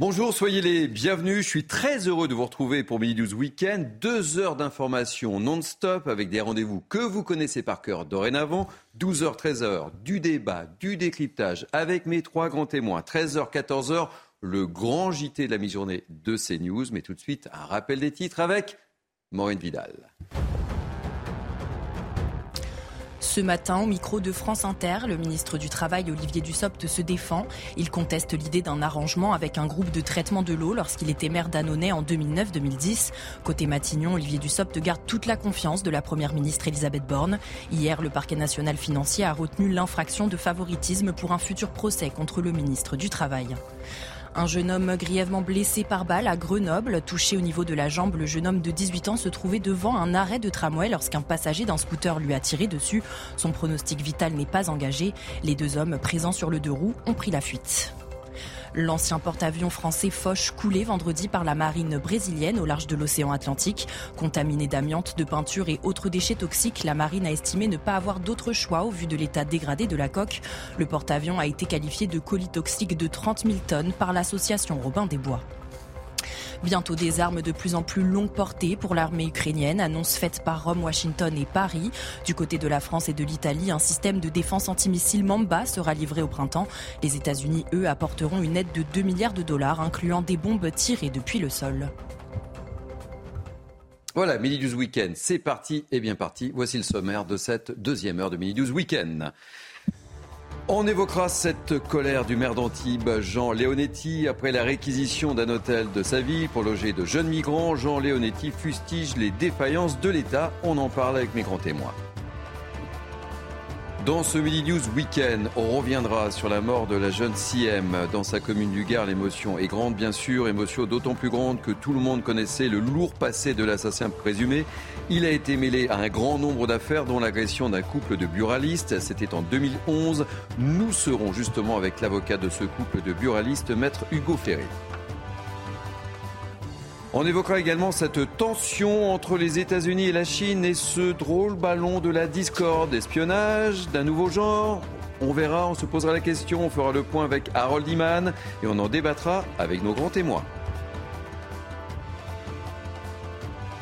Bonjour, soyez les bienvenus. Je suis très heureux de vous retrouver pour Midi News Weekend. Deux heures d'information non-stop avec des rendez-vous que vous connaissez par cœur dorénavant. 12h, 13h, du débat, du décryptage avec mes trois grands témoins. 13h, 14h, le grand JT de la mi-journée de CNews. Mais tout de suite, un rappel des titres avec Maureen Vidal. Ce matin, au micro de France Inter, le ministre du Travail, Olivier Dussopt, se défend. Il conteste l'idée d'un arrangement avec un groupe de traitement de l'eau lorsqu'il était maire d'Annonay en 2009-2010. Côté Matignon, Olivier Dussopt garde toute la confiance de la première ministre Elisabeth Borne. Hier, le parquet national financier a retenu l'infraction de favoritisme pour un futur procès contre le ministre du Travail. Un jeune homme grièvement blessé par balle à Grenoble, touché au niveau de la jambe, le jeune homme de 18 ans se trouvait devant un arrêt de tramway lorsqu'un passager d'un scooter lui a tiré dessus. Son pronostic vital n'est pas engagé. Les deux hommes présents sur le deux roues ont pris la fuite. L'ancien porte-avions français Foch coulé vendredi par la marine brésilienne au large de l'océan Atlantique. Contaminé d'amiante, de peinture et autres déchets toxiques, la marine a estimé ne pas avoir d'autre choix au vu de l'état dégradé de la coque. Le porte-avions a été qualifié de colis toxique de 30 000 tonnes par l'association Robin des Bois. Bientôt des armes de plus en plus longue portée pour l'armée ukrainienne, annonce faite par Rome, Washington et Paris. Du côté de la France et de l'Italie, un système de défense antimissile Mamba sera livré au printemps. Les États-Unis, eux, apporteront une aide de 2 milliards de dollars, incluant des bombes tirées depuis le sol. Voilà, Mini News Weekend, c'est parti et bien parti. Voici le sommaire de cette deuxième heure de Mini News Weekend. On évoquera cette colère du maire d'Antibes, Jean Leonetti, après la réquisition d'un hôtel de sa ville pour loger de jeunes migrants. Jean Leonetti fustige les défaillances de l'État. On en parle avec mes grands témoins. Dans ce Midi News Weekend, on reviendra sur la mort de la jeune CM dans sa commune du Gard. L'émotion est grande, bien sûr, émotion d'autant plus grande que tout le monde connaissait le lourd passé de l'assassin présumé. Il a été mêlé à un grand nombre d'affaires, dont l'agression d'un couple de buralistes. C'était en 2011. Nous serons justement avec l'avocat de ce couple de buralistes, maître Hugo Ferré. On évoquera également cette tension entre les États-Unis et la Chine et ce drôle ballon de la discorde, espionnage d'un nouveau genre? On verra, on se posera la question, on fera le point avec Harold Iman et on en débattra avec nos grands témoins.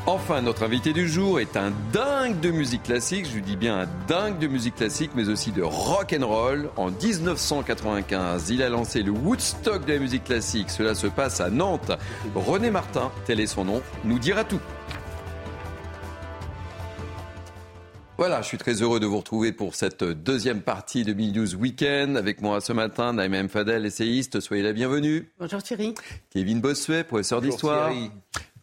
Enfin, notre invité du jour est un dingue de musique classique. Je lui dis bien un dingue de musique classique, mais aussi de rock and roll. En 1995, il a lancé le Woodstock de la musique classique. Cela se passe à Nantes. René Martin, tel est son nom, nous dira tout. Voilà, je suis très heureux de vous retrouver pour cette deuxième partie de Mid News Weekend. Avec moi ce matin, Naïma M. Fadel, essayiste. Soyez la bienvenue. Bonjour Thierry. Kevin Bossuet, professeur d'histoire.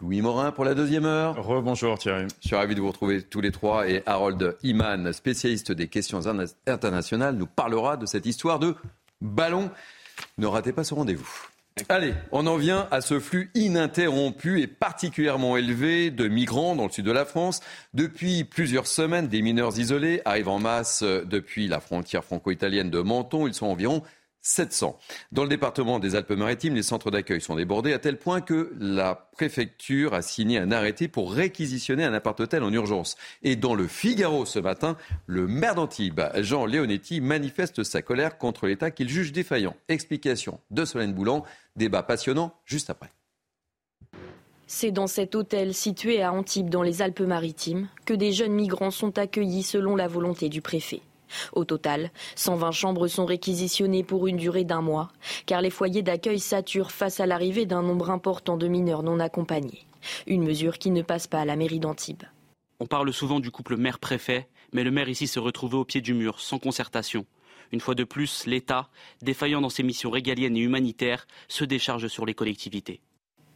Louis Morin pour la deuxième heure. Rebonjour Thierry. Je suis ravi de vous retrouver tous les trois. Et Harold Iman, spécialiste des questions internationales, nous parlera de cette histoire de ballon. Ne ratez pas ce rendez-vous. Allez, on en vient à ce flux ininterrompu et particulièrement élevé de migrants dans le sud de la France. Depuis plusieurs semaines, des mineurs isolés arrivent en masse depuis la frontière franco-italienne de Menton. Ils sont environ 700. Dans le département des Alpes-Maritimes, les centres d'accueil sont débordés à tel point que la préfecture a signé un arrêté pour réquisitionner un appart-hôtel en urgence. Et dans le Figaro ce matin, le maire d'Antibes, Jean Leonetti, manifeste sa colère contre l'État qu'il juge défaillant. Explication de Solène Boulan. Débat passionnant juste après. C'est dans cet hôtel situé à Antibes dans les Alpes-Maritimes que des jeunes migrants sont accueillis selon la volonté du préfet. Au total, 120 chambres sont réquisitionnées pour une durée d'un mois, car les foyers d'accueil saturent face à l'arrivée d'un nombre important de mineurs non accompagnés. Une mesure qui ne passe pas à la mairie d'Antibes. On parle souvent du couple maire-préfet, mais le maire ici se retrouvait au pied du mur, sans concertation. Une fois de plus, l'État, défaillant dans ses missions régaliennes et humanitaires, se décharge sur les collectivités.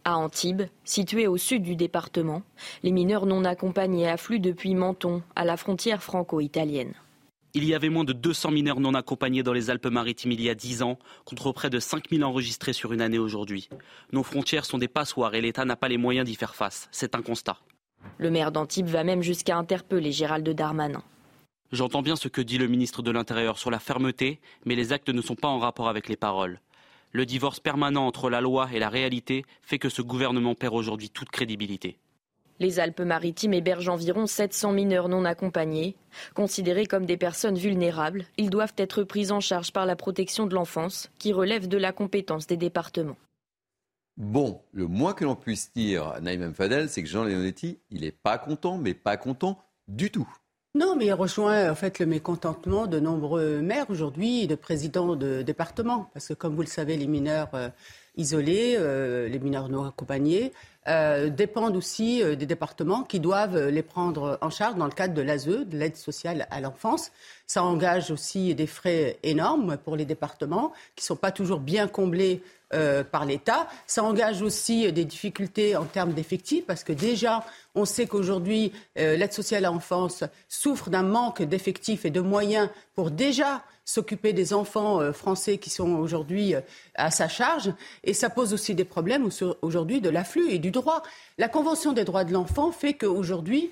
À Antibes, situé au sud du département, les mineurs non accompagnés affluent depuis Menton, à la frontière franco-italienne. Il y avait moins de 200 mineurs non accompagnés dans les Alpes-Maritimes il y a 10 ans, contre près de 5000 enregistrés sur une année aujourd'hui. Nos frontières sont des passoires et l'État n'a pas les moyens d'y faire face. C'est un constat. Le maire d'Antibes va même jusqu'à interpeller Gérald Darmanin. J'entends bien ce que dit le ministre de l'Intérieur sur la fermeté, mais les actes ne sont pas en rapport avec les paroles. Le divorce permanent entre la loi et la réalité fait que ce gouvernement perd aujourd'hui toute crédibilité. Les Alpes-Maritimes hébergent environ 700 mineurs non accompagnés. Considérés comme des personnes vulnérables, ils doivent être pris en charge par la protection de l'enfance, qui relève de la compétence des départements. Bon, le moins que l'on puisse dire à Naïm Fadel, c'est que Jean Leonetti, il n'est pas content, mais pas content du tout. Non, mais il rejoint en fait le mécontentement de nombreux maires aujourd'hui et de présidents de départements. Parce que comme vous le savez, les mineurs euh, isolés, euh, les mineurs non accompagnés, euh, dépendent aussi des départements qui doivent les prendre en charge dans le cadre de l'ASE, de l'aide sociale à l'enfance. Ça engage aussi des frais énormes pour les départements qui ne sont pas toujours bien comblés euh, par l'État. Ça engage aussi des difficultés en termes d'effectifs parce que déjà, on sait qu'aujourd'hui, euh, l'aide sociale à l'enfance souffre d'un manque d'effectifs et de moyens pour déjà s'occuper des enfants euh, français qui sont aujourd'hui à sa charge. Et ça pose aussi des problèmes aujourd'hui de l'afflux et du droit. La Convention des droits de l'enfant fait qu'aujourd'hui,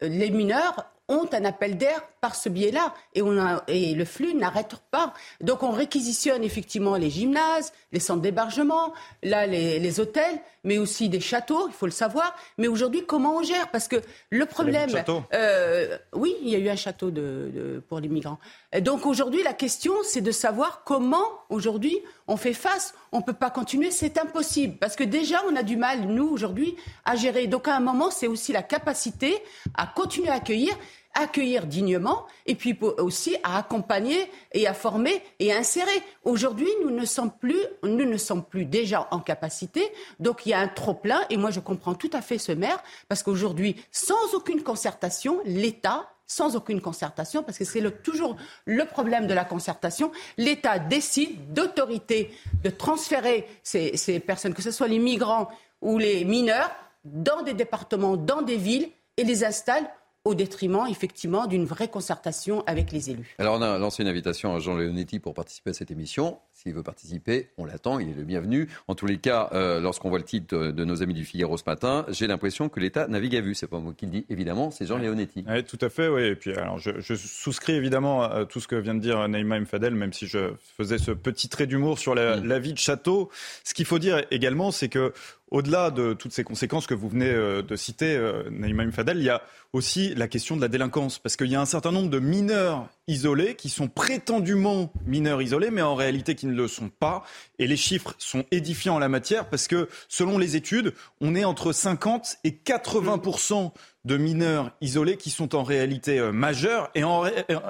les mineurs ont un appel d'air par ce biais-là. Et, et le flux n'arrête pas. Donc on réquisitionne effectivement les gymnases, les centres d'hébergement, là les, hôtels, mais aussi des châteaux, il faut le savoir. Mais aujourd'hui, comment on gère? Parce que le problème... Euh, oui, il y a eu un château de, pour les migrants. Donc aujourd'hui, la question, c'est de savoir comment aujourd'hui on fait face. On ne peut pas continuer, c'est impossible. Parce que déjà, on a du mal, nous, aujourd'hui, à gérer. Donc à un moment, c'est aussi la capacité à continuer à accueillir accueillir dignement et puis aussi à accompagner et à former et à insérer. Aujourd'hui, nous ne sommes plus, déjà en capacité. Donc il y a un trop plein et moi je comprends tout à fait ce maire parce qu'aujourd'hui, sans aucune concertation, l'État sans aucune concertation, parce que c'est toujours le problème de la concertation. L'État décide d'autorité de transférer ces, ces personnes, que ce soit les migrants ou les mineurs, dans des départements, dans des villes, et les installe au détriment effectivement d'une vraie concertation avec les élus. Alors on a lancé une invitation à Jean Leonetti pour participer à cette émission. S'il veut participer, on l'attend, il est le bienvenu. En tous les cas, euh, lorsqu'on voit le titre de nos amis du Figaro ce matin, j'ai l'impression que l'État navigue à vue. C'est pas moi qui le dis, évidemment, c'est Jean Leonetti. Oui, tout à fait, oui. Et puis alors, je, souscris évidemment à tout ce que vient de dire Naïma Mfadel, même si je faisais ce petit trait d'humour sur la, mm. la vie de Château. Ce qu'il faut dire également, c'est que au-delà de toutes ces conséquences que vous venez euh, de citer, euh, Naïma Fadel, il y a aussi la question de la délinquance. Parce qu'il y a un certain nombre de mineurs isolés qui sont prétendument mineurs isolés, mais en réalité qui ne le sont pas. Et les chiffres sont édifiants en la matière parce que, selon les études, on est entre 50 et 80% de mineurs isolés qui sont en réalité euh, majeurs. Et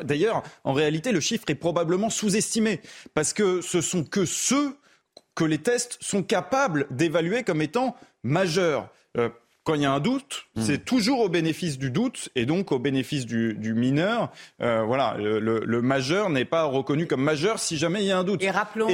d'ailleurs, en réalité, le chiffre est probablement sous-estimé parce que ce sont que ceux que les tests sont capables d'évaluer comme étant majeurs. Euh, quand il y a un doute, hmm. c'est toujours au bénéfice du doute et donc au bénéfice du, mineur. Euh, voilà, le, majeur n'est pas reconnu comme majeur si jamais il y a un doute. Et rappelons,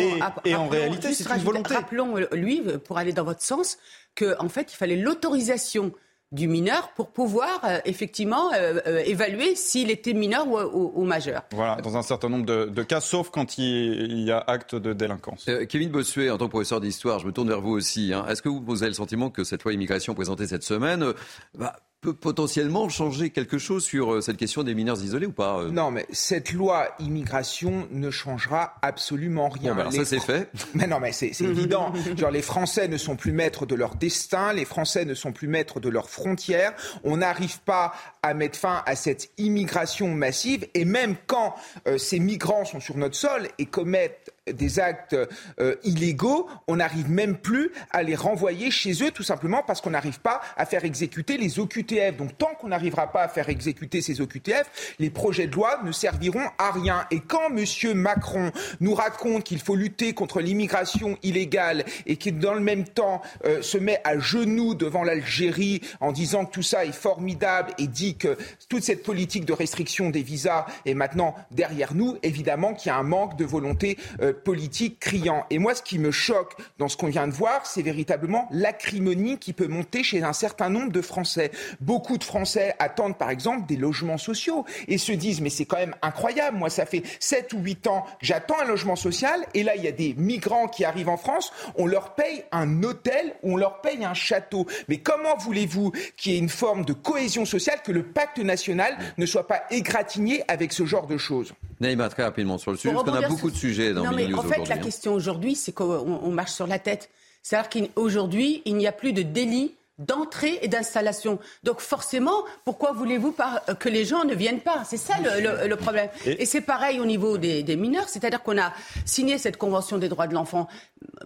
et, en réalité, c'est une volonté. Rappelons lui, pour aller dans votre sens, qu'en en fait, il fallait l'autorisation du mineur pour pouvoir euh, effectivement euh, euh, évaluer s'il était mineur ou, majeur. Voilà, dans un certain nombre de, cas, sauf quand il, y a acte de délinquance. Kevin Bossuet, en tant que professeur d'histoire, je me tourne vers vous aussi. Hein. Est-ce que vous avez le sentiment que cette loi immigration présentée cette semaine bah, peut potentiellement changer quelque chose sur euh, cette question des mineurs isolés ou pas euh Non, mais cette loi immigration ne changera absolument rien. Bon, ben ça c'est fait. Mais non, mais c'est évident. Genre les Français ne sont plus maîtres de leur destin, les Français ne sont plus maîtres de leurs frontières. On n'arrive pas à mettre fin à cette immigration massive. Et même quand euh, ces migrants sont sur notre sol et commettent des actes euh, illégaux, on n'arrive même plus à les renvoyer chez eux, tout simplement parce qu'on n'arrive pas à faire exécuter les OQTF. Donc tant qu'on n'arrivera pas à faire exécuter ces OQTF, les projets de loi ne serviront à rien. Et quand M. Macron nous raconte qu'il faut lutter contre l'immigration illégale et qu'il, dans le même temps, euh, se met à genoux devant l'Algérie en disant que tout ça est formidable et dit que toute cette politique de restriction des visas est maintenant derrière nous, évidemment qu'il y a un manque de volonté euh, politique criant. Et moi, ce qui me choque dans ce qu'on vient de voir, c'est véritablement l'acrimonie qui peut monter chez un certain nombre de Français. Beaucoup de Français attendent, par exemple, des logements sociaux et se disent, mais c'est quand même incroyable. Moi, ça fait 7 ou 8 ans que j'attends un logement social et là, il y a des migrants qui arrivent en France. On leur paye un hôtel ou on leur paye un château. Mais comment voulez-vous qu'il y ait une forme de cohésion sociale, que le pacte national ne soit pas égratigné avec ce genre de choses? Naïma, très rapidement sur le sujet, parce qu'on a beaucoup de sujets dans en fait, la question aujourd'hui, c'est qu'on marche sur la tête. C'est-à-dire qu'aujourd'hui, il n'y a plus de délit d'entrée et d'installation. Donc forcément, pourquoi voulez-vous que les gens ne viennent pas? C'est ça le, problème. Et, c'est pareil au niveau des, mineurs, c'est-à-dire qu'on a signé cette Convention des droits de l'enfant.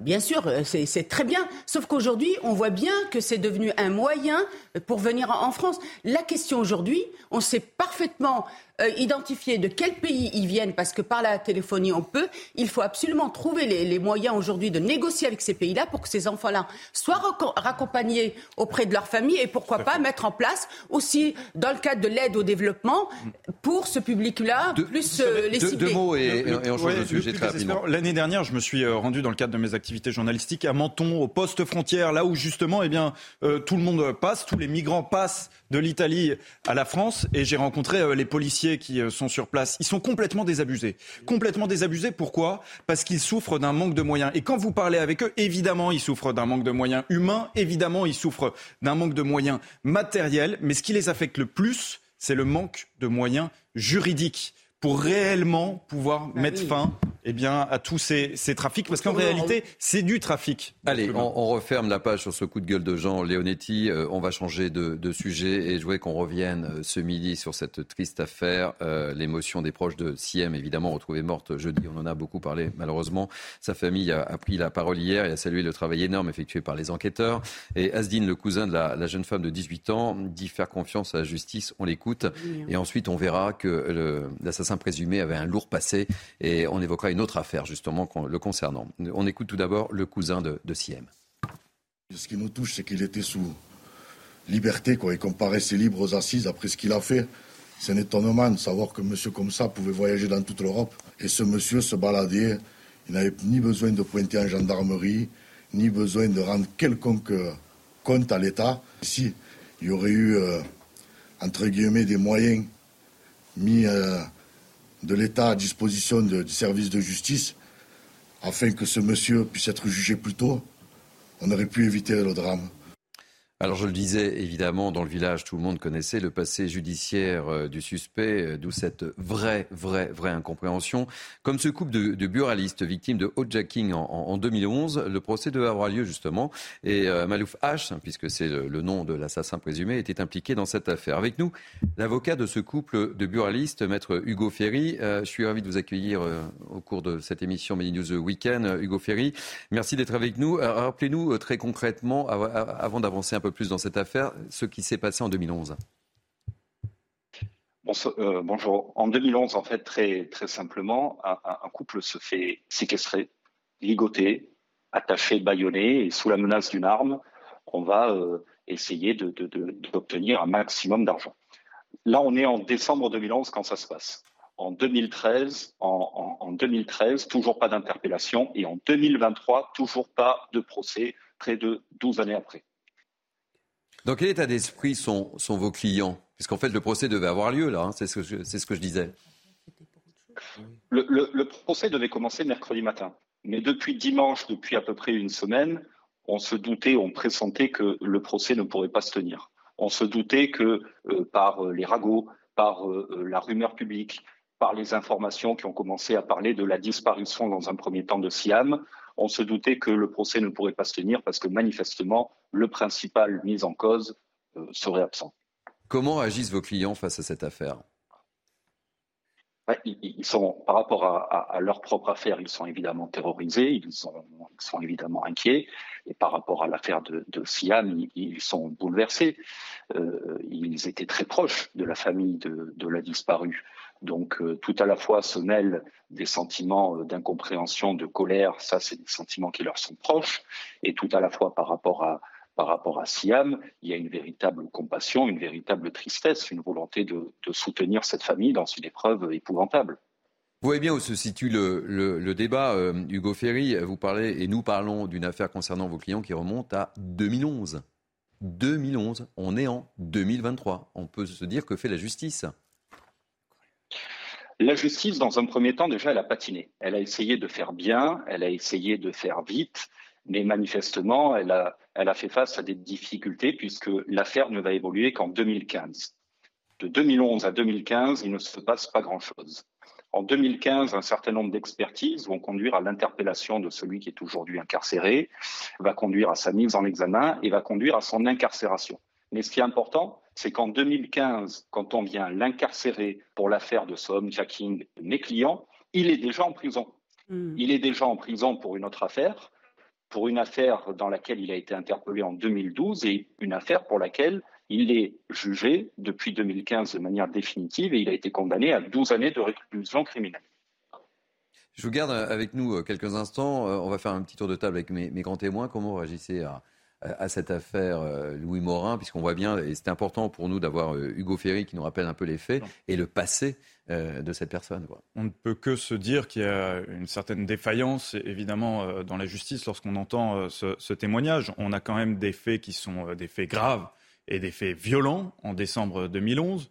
Bien sûr, c'est très bien. Sauf qu'aujourd'hui, on voit bien que c'est devenu un moyen pour venir en France. La question aujourd'hui, on sait parfaitement euh, identifier de quel pays ils viennent, parce que par la téléphonie, on peut. Il faut absolument trouver les, moyens aujourd'hui de négocier avec ces pays-là pour que ces enfants-là soient raccompagnés auprès de leur famille et pourquoi pas mettre en place aussi, dans le cadre de l'aide au développement, pour ce public-là, plus euh, les cibler. Deux mots et, on change de sujet très rapidement. L'année dernière, je me suis euh, rendu dans le cadre de mes activités journalistiques à Menton, au poste frontière, là où justement, eh bien, tout le monde passe, tous les migrants passent de l'Italie à la France, et j'ai rencontré les policiers qui euh, sont sur place, ils sont complètement désabusés. Complètement désabusés, pourquoi? Parce qu'ils souffrent d'un manque de moyens. Et quand vous parlez avec eux, évidemment, ils souffrent d'un manque de moyens humains, évidemment, ils souffrent d'un manque de moyens matériels, mais ce qui les affecte le plus, c'est le manque de moyens juridiques pour réellement pouvoir bah mettre fin eh bien, à tous ces, trafics Parce qu'en réalité, c'est du trafic. Allez, on, referme la page sur ce coup de gueule de Jean Leonetti. Euh, on va changer de, sujet et je voudrais qu'on revienne euh, ce midi sur cette triste affaire. Euh, l'émotion des proches de Siem, évidemment, retrouvée morte jeudi. On en a beaucoup parlé, malheureusement. Sa famille a, pris la parole hier et a salué le travail énorme effectué par les enquêteurs. Et Asdin, le cousin de la, jeune femme de 18 ans, dit faire confiance à la justice. On l'écoute. Et ensuite, on verra que l'assassin présumé avait un lourd passé et on évoquera une autre affaire justement le concernant. On écoute tout d'abord le cousin de, de Siem. Ce qui nous touche, c'est qu'il était sous liberté, quoi, et qu'on paraissait libre aux assises après ce qu'il a fait. C'est un étonnement de savoir qu'un monsieur comme ça pouvait voyager dans toute l'Europe. Et ce monsieur se baladait, il n'avait ni besoin de pointer en gendarmerie, ni besoin de rendre quelconque compte à l'État. Si il y aurait eu, euh, entre guillemets, des moyens mis euh, de l'État à disposition du service de justice afin que ce monsieur puisse être jugé plus tôt, on aurait pu éviter le drame. Alors je le disais, évidemment, dans le village, tout le monde connaissait le passé judiciaire euh, du suspect, euh, d'où cette vraie, vraie, vraie incompréhension. Comme ce couple de, buralistes victimes de hijacking en, en, 2011, le procès devait avoir lieu justement. Et euh, Malouf H, puisque c'est le, nom de l'assassin présumé, était impliqué dans cette affaire. Avec nous, l'avocat de ce couple de buralistes, maître Hugo Ferry. je suis ravi de vous accueillir au cours de cette émission Mini News Weekend. Hugo Ferry, merci d'être avec nous. Rappelez-nous très concrètement, avant d'avancer un peu plus dans cette affaire, ce qui s'est passé en 2011. Euh, bonjour. En 2011, en fait, très, simplement, un, couple se fait séquestrer, ligoter, attaché, bâillonné, et sous la menace d'une arme, on va euh, essayer d'obtenir un maximum d'argent. Là, on est en décembre 2011 quand ça se passe? En 2013, en 2013 toujours pas d'interpellation, et en 2023, toujours pas de procès, près de 12 années après. Dans quel état d'esprit sont, vos clients? Puisqu'en fait, le procès devait avoir lieu, là, hein, c'est ce, que je disais. Le, procès devait commencer mercredi matin. Mais depuis dimanche, depuis à peu près une semaine, on se doutait, on pressentait que le procès ne pourrait pas se tenir. On se doutait que euh, par euh, les ragots, par euh, la rumeur publique, par les informations qui ont commencé à parler de la disparition dans un premier temps de Siam, on se doutait que le procès ne pourrait pas se tenir parce que manifestement, le principal mis en cause euh, serait absent. Comment agissent vos clients face à cette affaire? Ils sont, par rapport à, leur propre affaire, ils sont évidemment terrorisés, ils sont, évidemment inquiets. Et par rapport à l'affaire de, Siam, ils, sont bouleversés. Euh, ils étaient très proches de la famille de la disparue. Donc euh, tout à la fois se mêlent des sentiments euh, d'incompréhension, de colère, ça c'est des sentiments qui leur sont proches, et tout à la fois par rapport à, par rapport à Siam, il y a une véritable compassion, une véritable tristesse, une volonté de, soutenir cette famille dans une épreuve épouvantable. Vous voyez bien où se situe le, débat, euh, Hugo Ferry. Vous parlez, et nous parlons d'une affaire concernant vos clients qui remonte à 2011. 2011, on est en 2023. On peut se dire que fait la justice la justice, dans un premier temps, déjà, elle a patiné. Elle a essayé de faire bien, elle a essayé de faire vite, mais manifestement, elle a, elle a fait face à des difficultés puisque l'affaire ne va évoluer qu'en 2015. De 2011 à 2015, il ne se passe pas grand-chose. En 2015, un certain nombre d'expertises vont conduire à l'interpellation de celui qui est aujourd'hui incarcéré, va conduire à sa mise en examen et va conduire à son incarcération. Mais ce qui est important, c'est qu'en 2015, quand on vient l'incarcérer pour l'affaire de Somme, Jacking, mes clients, il est déjà en prison. Hmm. Il est déjà en prison pour une autre affaire, pour une affaire dans laquelle il a été interpellé en 2012 et une affaire pour laquelle il est jugé depuis 2015 de manière définitive et il a été condamné à 12 années de réclusion criminelle. Je vous garde avec nous quelques instants. On va faire un petit tour de table avec mes, grands témoins. Comment réagissez à, à cette affaire euh, Louis Morin, puisqu'on voit bien, et c'est important pour nous d'avoir euh, Hugo Ferry qui nous rappelle un peu les faits et le passé euh, de cette personne. On ne peut que se dire qu'il y a une certaine défaillance, évidemment, dans la justice lorsqu'on entend ce, témoignage. On a quand même des faits qui sont des faits graves et des faits violents en décembre 2011.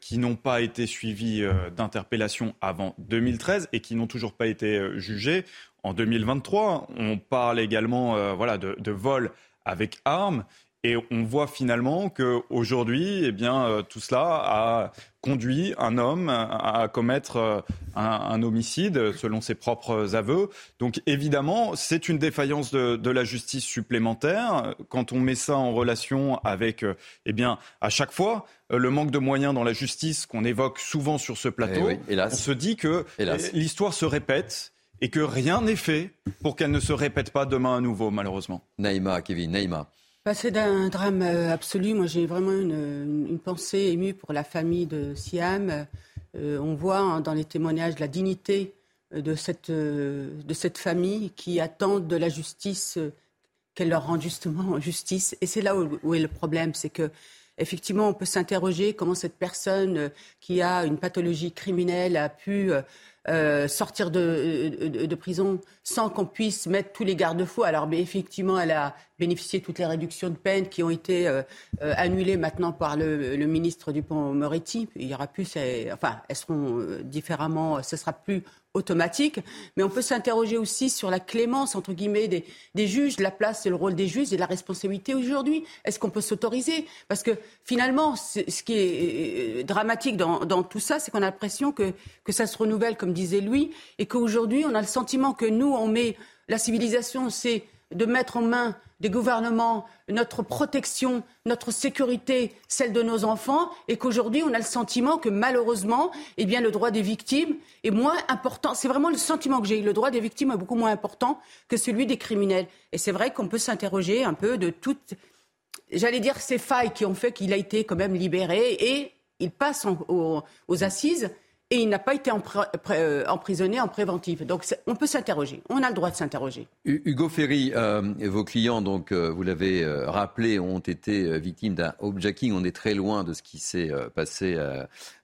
Qui n'ont pas été suivis d'interpellation avant 2013 et qui n'ont toujours pas été jugés en 2023. On parle également voilà, de, de vol avec armes. Et on voit finalement qu'aujourd'hui, eh bien, euh, tout cela a conduit un homme à commettre euh, un, homicide selon ses propres aveux. Donc évidemment, c'est une défaillance de, la justice supplémentaire. Quand on met ça en relation avec, euh, eh bien, à chaque fois, le manque de moyens dans la justice qu'on évoque souvent sur ce plateau, eh on se dit que l'histoire se répète et que rien n'est fait pour qu'elle ne se répète pas demain à nouveau, malheureusement. Naïma, Kevin, Naïma. Bah, c'est d'un drame euh, absolu. Moi, j'ai vraiment une, pensée émue pour la famille de Siam. Euh, on voit hein, dans les témoignages la dignité euh, de cette, de cette famille qui attend de la justice qu'elle leur rende justement justice. Et c'est là où, où, est le problème, c'est que effectivement, on peut s'interroger comment cette personne qui a une pathologie criminelle a pu euh, sortir de, prison sans qu'on puisse mettre tous les garde-fous. Alors, effectivement, elle a bénéficié de toutes les réductions de peine qui ont été euh, euh, annulées maintenant par le, ministre Dupont-Moretti. Il y aura plus, enfin, elles seront différemment, ce sera plus automatique. Mais on peut s'interroger aussi sur la clémence, entre guillemets, des, des, juges, la place et le rôle des juges et la responsabilité aujourd'hui. Est-ce qu'on peut s'autoriser? Parce que finalement, ce qui est dramatique dans, dans tout ça, c'est qu'on a l'impression que, que ça se renouvelle, comme disait lui, et qu'aujourd'hui, on a le sentiment que nous, on met la civilisation, c'est de mettre en main des gouvernements notre protection, notre sécurité, celle de nos enfants, et qu'aujourd'hui on a le sentiment que malheureusement, eh bien, le droit des victimes est moins important. C'est vraiment le sentiment que j'ai. Le droit des victimes est beaucoup moins important que celui des criminels. Et c'est vrai qu'on peut s'interroger un peu de toutes, j'allais dire, ces failles qui ont fait qu'il a été quand même libéré et il passe aux assises et il n'a pas été euh, emprisonné en préventif. Donc on peut s'interroger, on a le droit de s'interroger. Hugo Ferry, euh, vos clients, donc euh, vous l'avez rappelé, ont été victimes d'un hijacking. On est très loin de ce qui s'est passé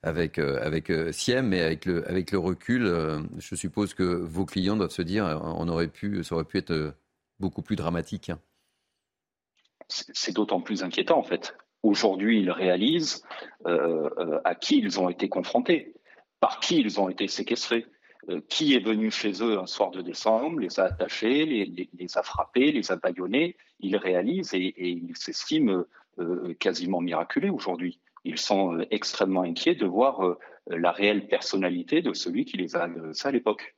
avec, avec Siem, mais avec le, avec le recul, je suppose que vos clients doivent se dire on aurait pu, ça aurait pu être beaucoup plus dramatique. C'est d'autant plus inquiétant en fait. Aujourd'hui, ils réalisent à qui ils ont été confrontés par qui ils ont été séquestrés. Euh, qui est venu chez eux un soir de décembre, les a attachés, les, a frappés, les a baillonnés. Ils réalisent et, ils s'estiment euh, quasiment miraculés aujourd'hui. Ils sont euh, extrêmement inquiets de voir la réelle personnalité de celui qui les a agressés à l'époque.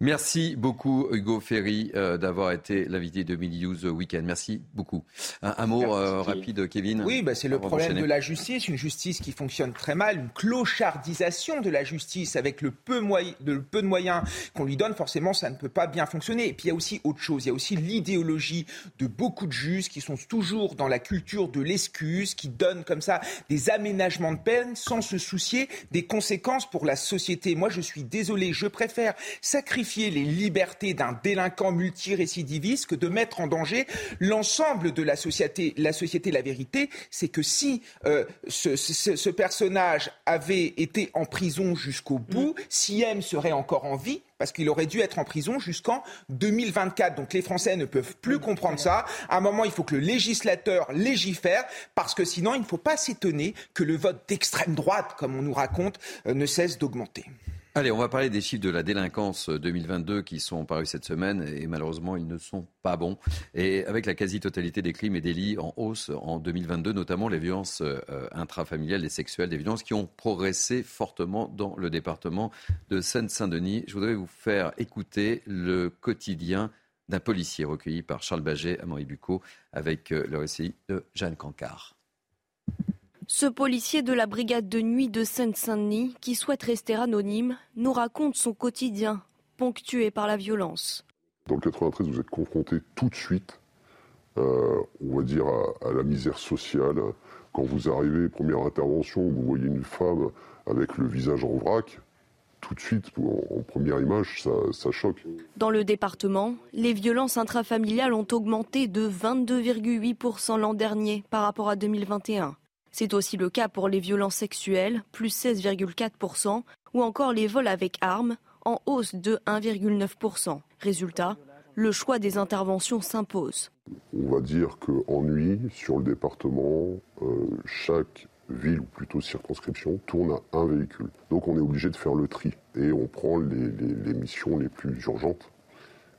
Merci beaucoup Hugo Ferry euh, d'avoir été l'invité de Midi News Weekend. Merci beaucoup. Un, mot euh, rapide, Kevin. Oui, bah, c'est le problème de la justice, une justice qui fonctionne très mal, une clochardisation de la justice avec le peu, de, peu de moyens qu'on lui donne. Forcément, ça ne peut pas bien fonctionner. Et puis il y a aussi autre chose. Il y a aussi l'idéologie de beaucoup de juges qui sont toujours dans la culture de l'excuse, qui donnent comme ça des aménagements de peine sans se soucier des conséquences pour la société. Moi, je suis désolé, je préfère sacrifier les libertés d'un délinquant multirécidiviste que de mettre en danger l'ensemble de la société. La société, la vérité, c'est que si euh, ce, personnage avait été en prison jusqu'au bout, mm. si M serait encore en vie, parce qu'il aurait dû être en prison jusqu'en 2024. Donc les Français ne peuvent plus comprendre ça. À un moment, il faut que le législateur légifère, parce que sinon, il ne faut pas s'étonner que le vote d'extrême droite, comme on nous raconte, euh, ne cesse d'augmenter. Allez, on va parler des chiffres de la délinquance 2022 qui sont parus cette semaine et malheureusement ils ne sont pas bons. Et avec la quasi-totalité des crimes et délits en hausse en 2022, notamment les violences euh, intrafamiliales et sexuelles, des violences qui ont progressé fortement dans le département de Seine-Saint-Denis. Je voudrais vous faire écouter le quotidien d'un policier recueilli par Charles Baget à Bucco avec euh, le récit de Jeanne Cancard. Ce policier de la brigade de nuit de Seine-Saint-Denis, qui souhaite rester anonyme, nous raconte son quotidien, ponctué par la violence. Dans le 93, vous êtes confronté tout de suite, euh, on va dire, à, la misère sociale. Quand vous arrivez, première intervention, vous voyez une femme avec le visage en vrac, tout de suite, en, première image, ça, ça, choque. Dans le département, les violences intrafamiliales ont augmenté de 22,8% l'an dernier par rapport à 2021. C'est aussi le cas pour les violences sexuelles, plus 16,4%, ou encore les vols avec armes, en hausse de 1,9%. Résultat, le choix des interventions s'impose. On va dire qu'en nuit, sur le département, euh, chaque ville ou plutôt circonscription tourne à un véhicule. Donc on est obligé de faire le tri et on prend les, missions les plus urgentes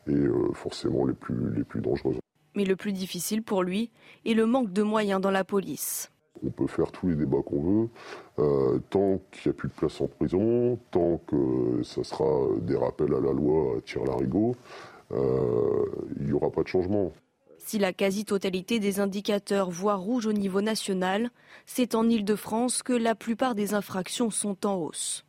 et euh, forcément les plus, les plus dangereuses. Mais le plus difficile pour lui est le manque de moyens dans la police. On peut faire tous les débats qu'on veut, euh, tant qu'il n'y a plus de place en prison, tant que ça sera des rappels à la loi à tir-larigot, euh, il n'y aura pas de changement. Si la quasi-totalité des indicateurs voient rouge au niveau national, c'est en Ile-de-France que la plupart des infractions sont en hausse.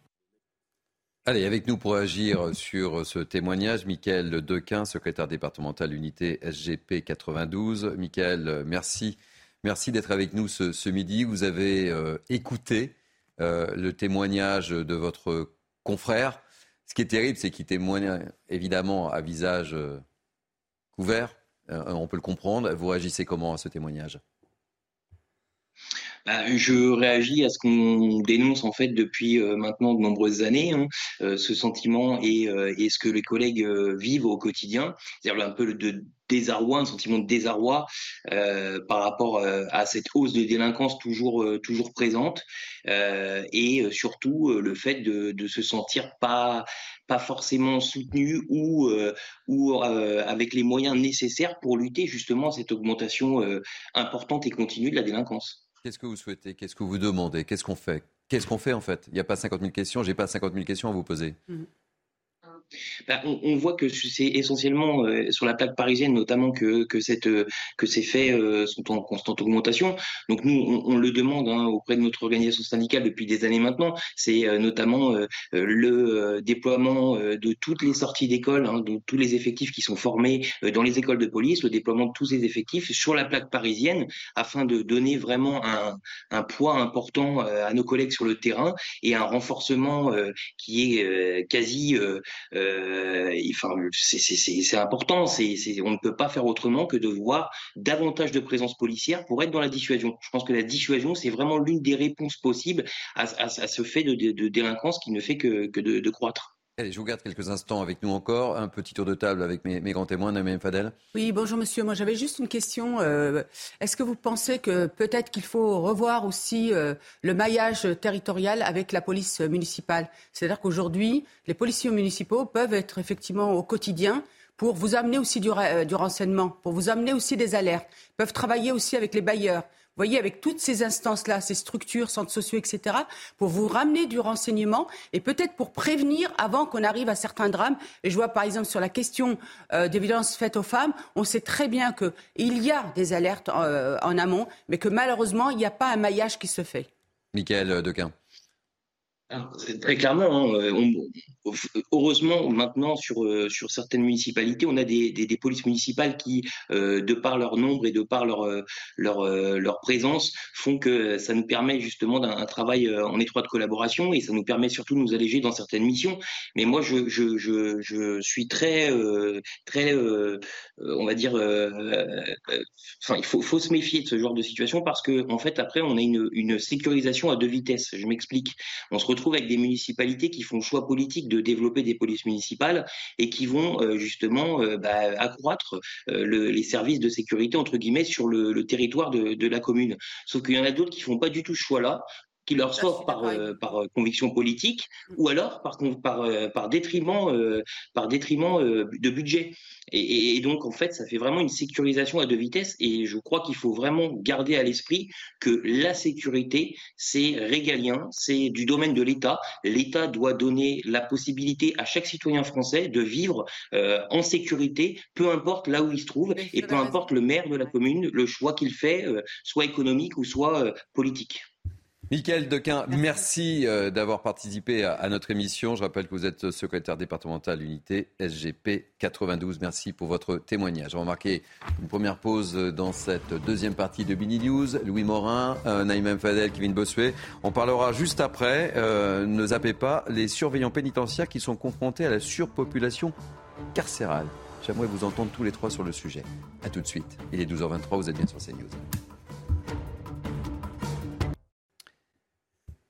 Allez, avec nous pour agir sur ce témoignage, Michael Dequin, secrétaire départemental unité SGP 92. Michael, merci. Merci d'être avec nous ce, midi. Vous avez euh, écouté euh, le témoignage de votre confrère. Ce qui est terrible, c'est qu'il témoigne évidemment à visage euh, couvert, euh, on peut le comprendre. Vous réagissez comment à ce témoignage? Bah, je réagis à ce qu'on dénonce en fait depuis euh, maintenant de nombreuses années, hein, euh, ce sentiment et, ce que les collègues vivent au quotidien, c'est-à-dire un peu de désarroi, un sentiment de désarroi par rapport à cette hausse de délinquance toujours toujours présente et surtout le fait de, de se sentir pas pas forcément soutenu ou, euh, ou euh, avec les moyens nécessaires pour lutter justement cette augmentation euh, importante et continue de la délinquance. Qu'est-ce que vous souhaitez? Qu'est-ce que vous demandez? Qu'est-ce qu'on fait? Qu'est-ce qu'on fait en fait? Il n'y a pas 50 000 questions, j'ai pas 50 000 questions à vous poser. Mmh. Bah, on, voit que c'est essentiellement euh, sur la plaque parisienne notamment que, que ces faits euh, sont en constante augmentation. Donc nous, on, le demande hein, auprès de notre organisation syndicale depuis des années maintenant. C'est euh, notamment le déploiement de toutes les sorties d'école, hein, de tous les effectifs qui sont formés dans les écoles de police, le déploiement de tous ces effectifs sur la plaque parisienne afin de donner vraiment un, poids important à nos collègues sur le terrain et un renforcement qui est quasi euh, enfin, c'est important. on ne peut pas faire autrement que de voir davantage de présence policière pour être dans la dissuasion. Je pense que la dissuasion, c'est vraiment l'une des réponses possibles à, ce fait de, délinquance qui ne fait que, de croître. Allez, je vous garde quelques instants avec nous encore. Un petit tour de table avec mes, grands témoins, Naïm Fadel. Oui, bonjour monsieur. Moi, j'avais juste une question. Euh, est-ce que vous pensez que peut-être qu'il faut revoir aussi euh, le maillage territorial avec la police municipale? C'est-à-dire qu'aujourd'hui, les policiers municipaux peuvent être effectivement au quotidien pour vous amener aussi du, euh, du renseignement, pour vous amener aussi des alertes, peuvent travailler aussi avec les bailleurs voyez, avec toutes ces instances-là, ces structures, centres sociaux, etc., pour vous ramener du renseignement et peut-être pour prévenir avant qu'on arrive à certains drames. Et je vois par exemple sur la question euh, des violences faites aux femmes, on sait très bien qu'il y a des alertes euh, en amont, mais que malheureusement, il n'y a pas un maillage qui se fait. Michael Dequin. Très clairement, hein, on, heureusement, maintenant, sur, euh, sur certaines municipalités, on a des, polices municipales qui, euh, de par leur nombre et de par leur, euh, présence, font que ça nous permet justement d'un travail en étroite collaboration et ça nous permet surtout de nous alléger dans certaines missions. Mais moi, je, suis très, très on va dire, il faut, faut se méfier de ce genre de situation parce que, en fait, après, on a une, une sécurisation à deux vitesses. Je m'explique. On se retrouve avec des municipalités qui font choix politique de développer des polices municipales et qui vont euh, justement euh, bah, accroître euh, les services de sécurité entre guillemets sur le, territoire de, de, la commune. Sauf qu'il y en a d'autres qui font pas du tout ce choix-là, qui leur sort par, euh, par euh, conviction politique ou alors par, par, euh, par détriment, par détriment de budget. Et, donc, en fait, ça fait vraiment une sécurisation à deux vitesses. Et je crois qu'il faut vraiment garder à l'esprit que la sécurité, c'est régalien, c'est du domaine de l'État. L'État doit donner la possibilité à chaque citoyen français de vivre en sécurité, peu importe là où il se trouve, et peu importe le maire de la commune, le choix qu'il fait, soit économique ou soit politique. Michael Dequin, merci euh, d'avoir participé à, notre émission. Je rappelle que vous êtes secrétaire départemental unité SGP 92. Merci pour votre témoignage. On va marquer une première pause dans cette deuxième partie de Mini News. Louis Morin, euh, Naïm Fadel, Kevin Bossuet. On parlera juste après, euh, ne zappez pas, les surveillants pénitentiaires qui sont confrontés à la surpopulation carcérale. J'aimerais vous entendre tous les trois sur le sujet. A tout de suite. Il est 12h23, vous êtes bien sur CNews.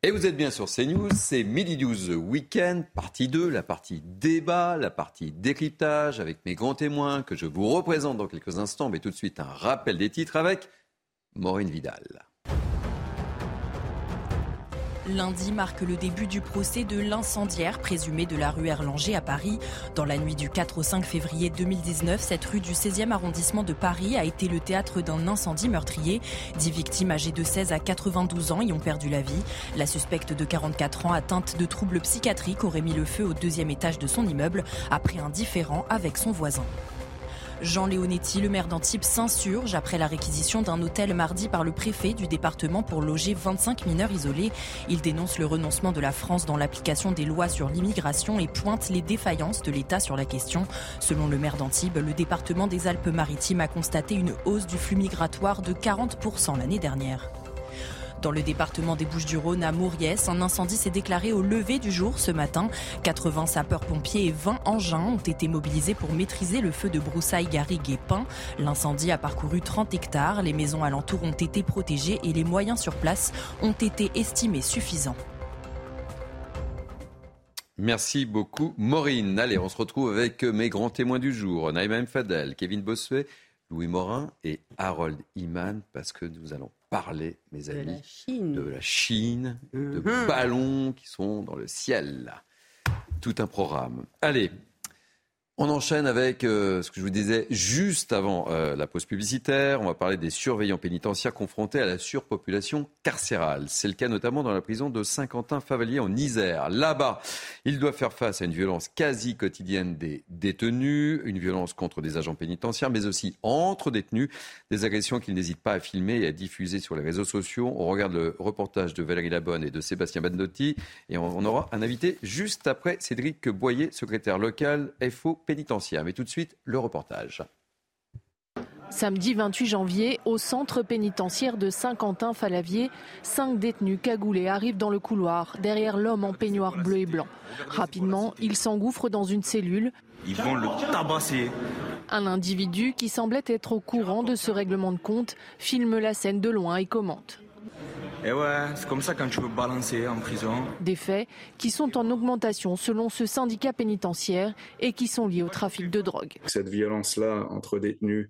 Et vous êtes bien sur CNews, c'est Midi 12 Weekend, partie 2, la partie débat, la partie décryptage avec mes grands témoins que je vous représente dans quelques instants, mais tout de suite un rappel des titres avec Maureen Vidal. Lundi marque le début du procès de l'incendiaire présumé de la rue Erlanger à Paris. Dans la nuit du 4 au 5 février 2019, cette rue du 16e arrondissement de Paris a été le théâtre d'un incendie meurtrier. Dix victimes âgées de 16 à 92 ans y ont perdu la vie. La suspecte de 44 ans atteinte de troubles psychiatriques aurait mis le feu au deuxième étage de son immeuble après un différend avec son voisin. Jean Léonetti, le maire d'Antibes, s'insurge après la réquisition d'un hôtel mardi par le préfet du département pour loger 25 mineurs isolés. Il dénonce le renoncement de la France dans l'application des lois sur l'immigration et pointe les défaillances de l'État sur la question. Selon le maire d'Antibes, le département des Alpes-Maritimes a constaté une hausse du flux migratoire de 40% l'année dernière. Dans le département des Bouches-du-Rhône, à Mauriès, un incendie s'est déclaré au lever du jour ce matin. 80 sapeurs-pompiers et 20 engins ont été mobilisés pour maîtriser le feu de broussailles, garrigues et pins. L'incendie a parcouru 30 hectares. Les maisons alentours ont été protégées et les moyens sur place ont été estimés suffisants. Merci beaucoup, Maureen. Allez, on se retrouve avec mes grands témoins du jour. Naïma Fadel, Kevin Bossuet, Louis Morin et Harold Iman, parce que nous allons parler, mes amis, de la Chine, de, mhm. ballons qui sont dans le ciel. Tout un programme. Allez, on enchaîne avec euh, ce que je vous disais juste avant euh, la pause publicitaire. On va parler des surveillants pénitentiaires confrontés à la surpopulation carcérale. C'est le cas notamment dans la prison de Saint-Quentin-Favalier en Isère. Là-bas, ils doivent faire face à une violence quasi quotidienne des détenus, une violence contre des agents pénitentiaires, mais aussi entre détenus, des agressions qu'ils n'hésitent pas à filmer et à diffuser sur les réseaux sociaux. On regarde le reportage de Valérie Labonne et de Sébastien Bandotti et on, on aura un invité juste après Cédric Boyer, secrétaire local FO pénitentiaire. Mais tout de suite, le reportage. Samedi 28 janvier, au centre pénitentiaire de Saint-Quentin-Falavier, cinq détenus cagoulés arrivent dans le couloir, derrière l'homme en peignoir bleu et blanc. Rapidement, ils s'engouffrent dans une cellule. Ils vont le tabasser. Un individu qui semblait être au courant de ce règlement de compte filme la scène de loin et commente. Et ouais, c'est comme ça quand tu veux balancer en prison. Des faits qui sont en augmentation selon ce syndicat pénitentiaire et qui sont liés au trafic de drogue. Cette violence-là entre détenus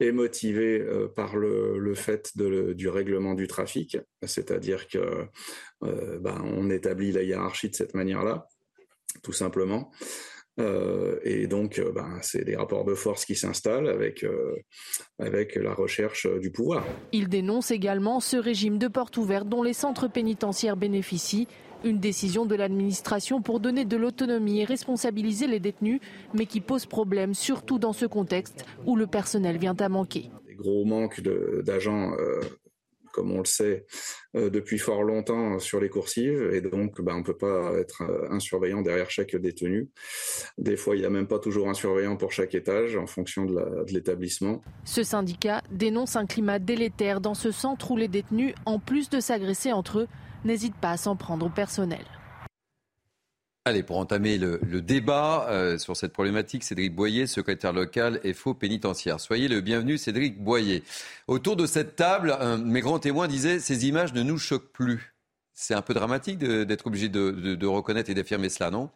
est motivée euh, par le, fait du règlement du trafic, c'est-à-dire que euh, ben, on établit la hiérarchie de cette manière-là, tout simplement. Euh, et donc, euh, ben, c'est des rapports de force qui s'installent avec, euh, avec la recherche du pouvoir. Il dénonce également ce régime de porte ouverte dont les centres pénitentiaires bénéficient. Une décision de l'administration pour donner de l'autonomie et responsabiliser les détenus, mais qui pose problème surtout dans ce contexte où le personnel vient à manquer. Des gros manques d'agents comme on le sait euh, depuis fort longtemps sur les coursives, et donc bah, on ne peut pas être euh, un surveillant derrière chaque détenu. Des fois, il n'y a même pas toujours un surveillant pour chaque étage en fonction de l'établissement. Ce syndicat dénonce un climat délétère dans ce centre où les détenus, en plus de s'agresser entre eux, n'hésitent pas à s'en prendre au personnel. Allez, pour entamer le, débat euh, sur cette problématique, Cédric Boyer, secrétaire local FO pénitentiaire. Soyez le bienvenu, Cédric Boyer. Autour de cette table, mes grands témoins disaient ces images ne nous choquent plus. C'est un peu dramatique d'être obligé de, reconnaître et d'affirmer cela, non?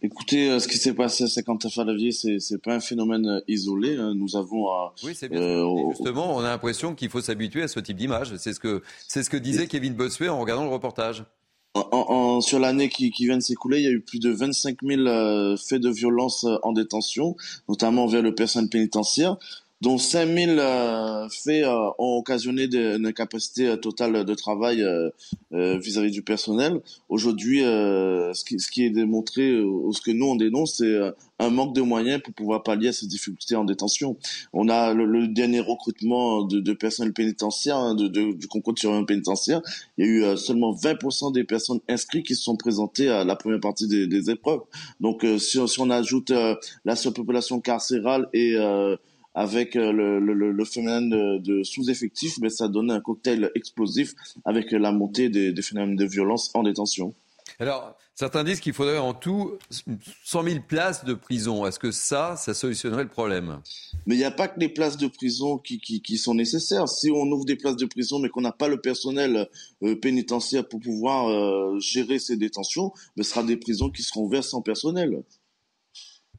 Écoutez, euh, ce qui s'est passé à Saint-Quentin-Falavier, c'est c'est pas un phénomène euh, isolé. Hein. Nous avons oui, c'est bien. Justement, on a l'impression qu'il faut s'habituer à ce type d'image. C'est ce que c'est ce que disait Kevin Bossuet en regardant le reportage. Sur l'année qui, vient de s'écouler, il y a eu plus de 25 000 euh, faits de violence euh, en détention, notamment envers le personnel pénitentiaire. Dont 5000 euh, faits euh, ont occasionné une incapacité totale de travail vis-à-vis du personnel. Aujourd'hui, ce qui, ce, qui, est démontré, ce que nous on dénonce, c'est un manque de moyens pour pouvoir pallier à ces difficultés en détention. On a le, dernier recrutement de, de personnel pénitentiaire, hein, de, de, du concours de surveillance pénitentiaire. Il y a eu seulement 20% des personnes inscrites qui se sont présentées à la première partie des, des épreuves. Donc, si, si, on ajoute la surpopulation carcérale et avec euh, le, le, le phénomène de, sous-effectif, mais ça donne un cocktail explosif avec la montée des, des phénomènes de violence en détention. Alors, certains disent qu'il faudrait en tout 100 000 places de prison. Est-ce que ça, ça solutionnerait le problème? Mais il n'y a pas que les places de prison qui, qui, qui, sont nécessaires. Si on ouvre des places de prison, mais qu'on n'a pas le personnel euh, pénitentiaire pour pouvoir euh, gérer ces détentions, ce sera des prisons qui seront ouvertes sans personnel.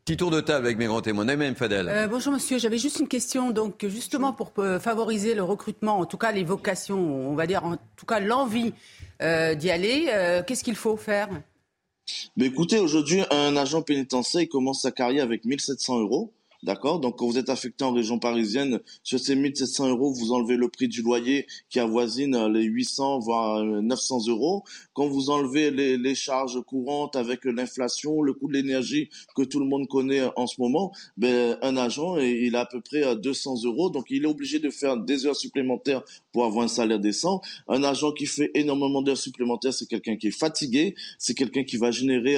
Petit tour de table avec mes grands témoins. Même Fadel. Euh, bonjour monsieur, j'avais juste une question. Donc justement pour euh, favoriser le recrutement, en tout cas les vocations, on va dire en tout cas l'envie euh, d'y aller, qu'est-ce qu'il faut faire? Mais Écoutez, aujourd'hui un agent pénitentiaire commence sa carrière avec 1700 euros. D'accord? Donc, quand vous êtes affecté en région parisienne, sur ces 1700 euros, vous enlevez le prix du loyer qui avoisine euh, les 800 voire 900 euh, euros. Quand vous enlevez les, charges courantes avec l'inflation, le coût de l'énergie que tout le monde connaît en ce moment, ben, un agent, il a à peu près 200 euh, euros. Donc, il est obligé de faire des heures supplémentaires pour avoir un salaire décent. Un agent qui fait énormément d'heures supplémentaires, c'est quelqu'un qui est fatigué, c'est quelqu'un qui va générer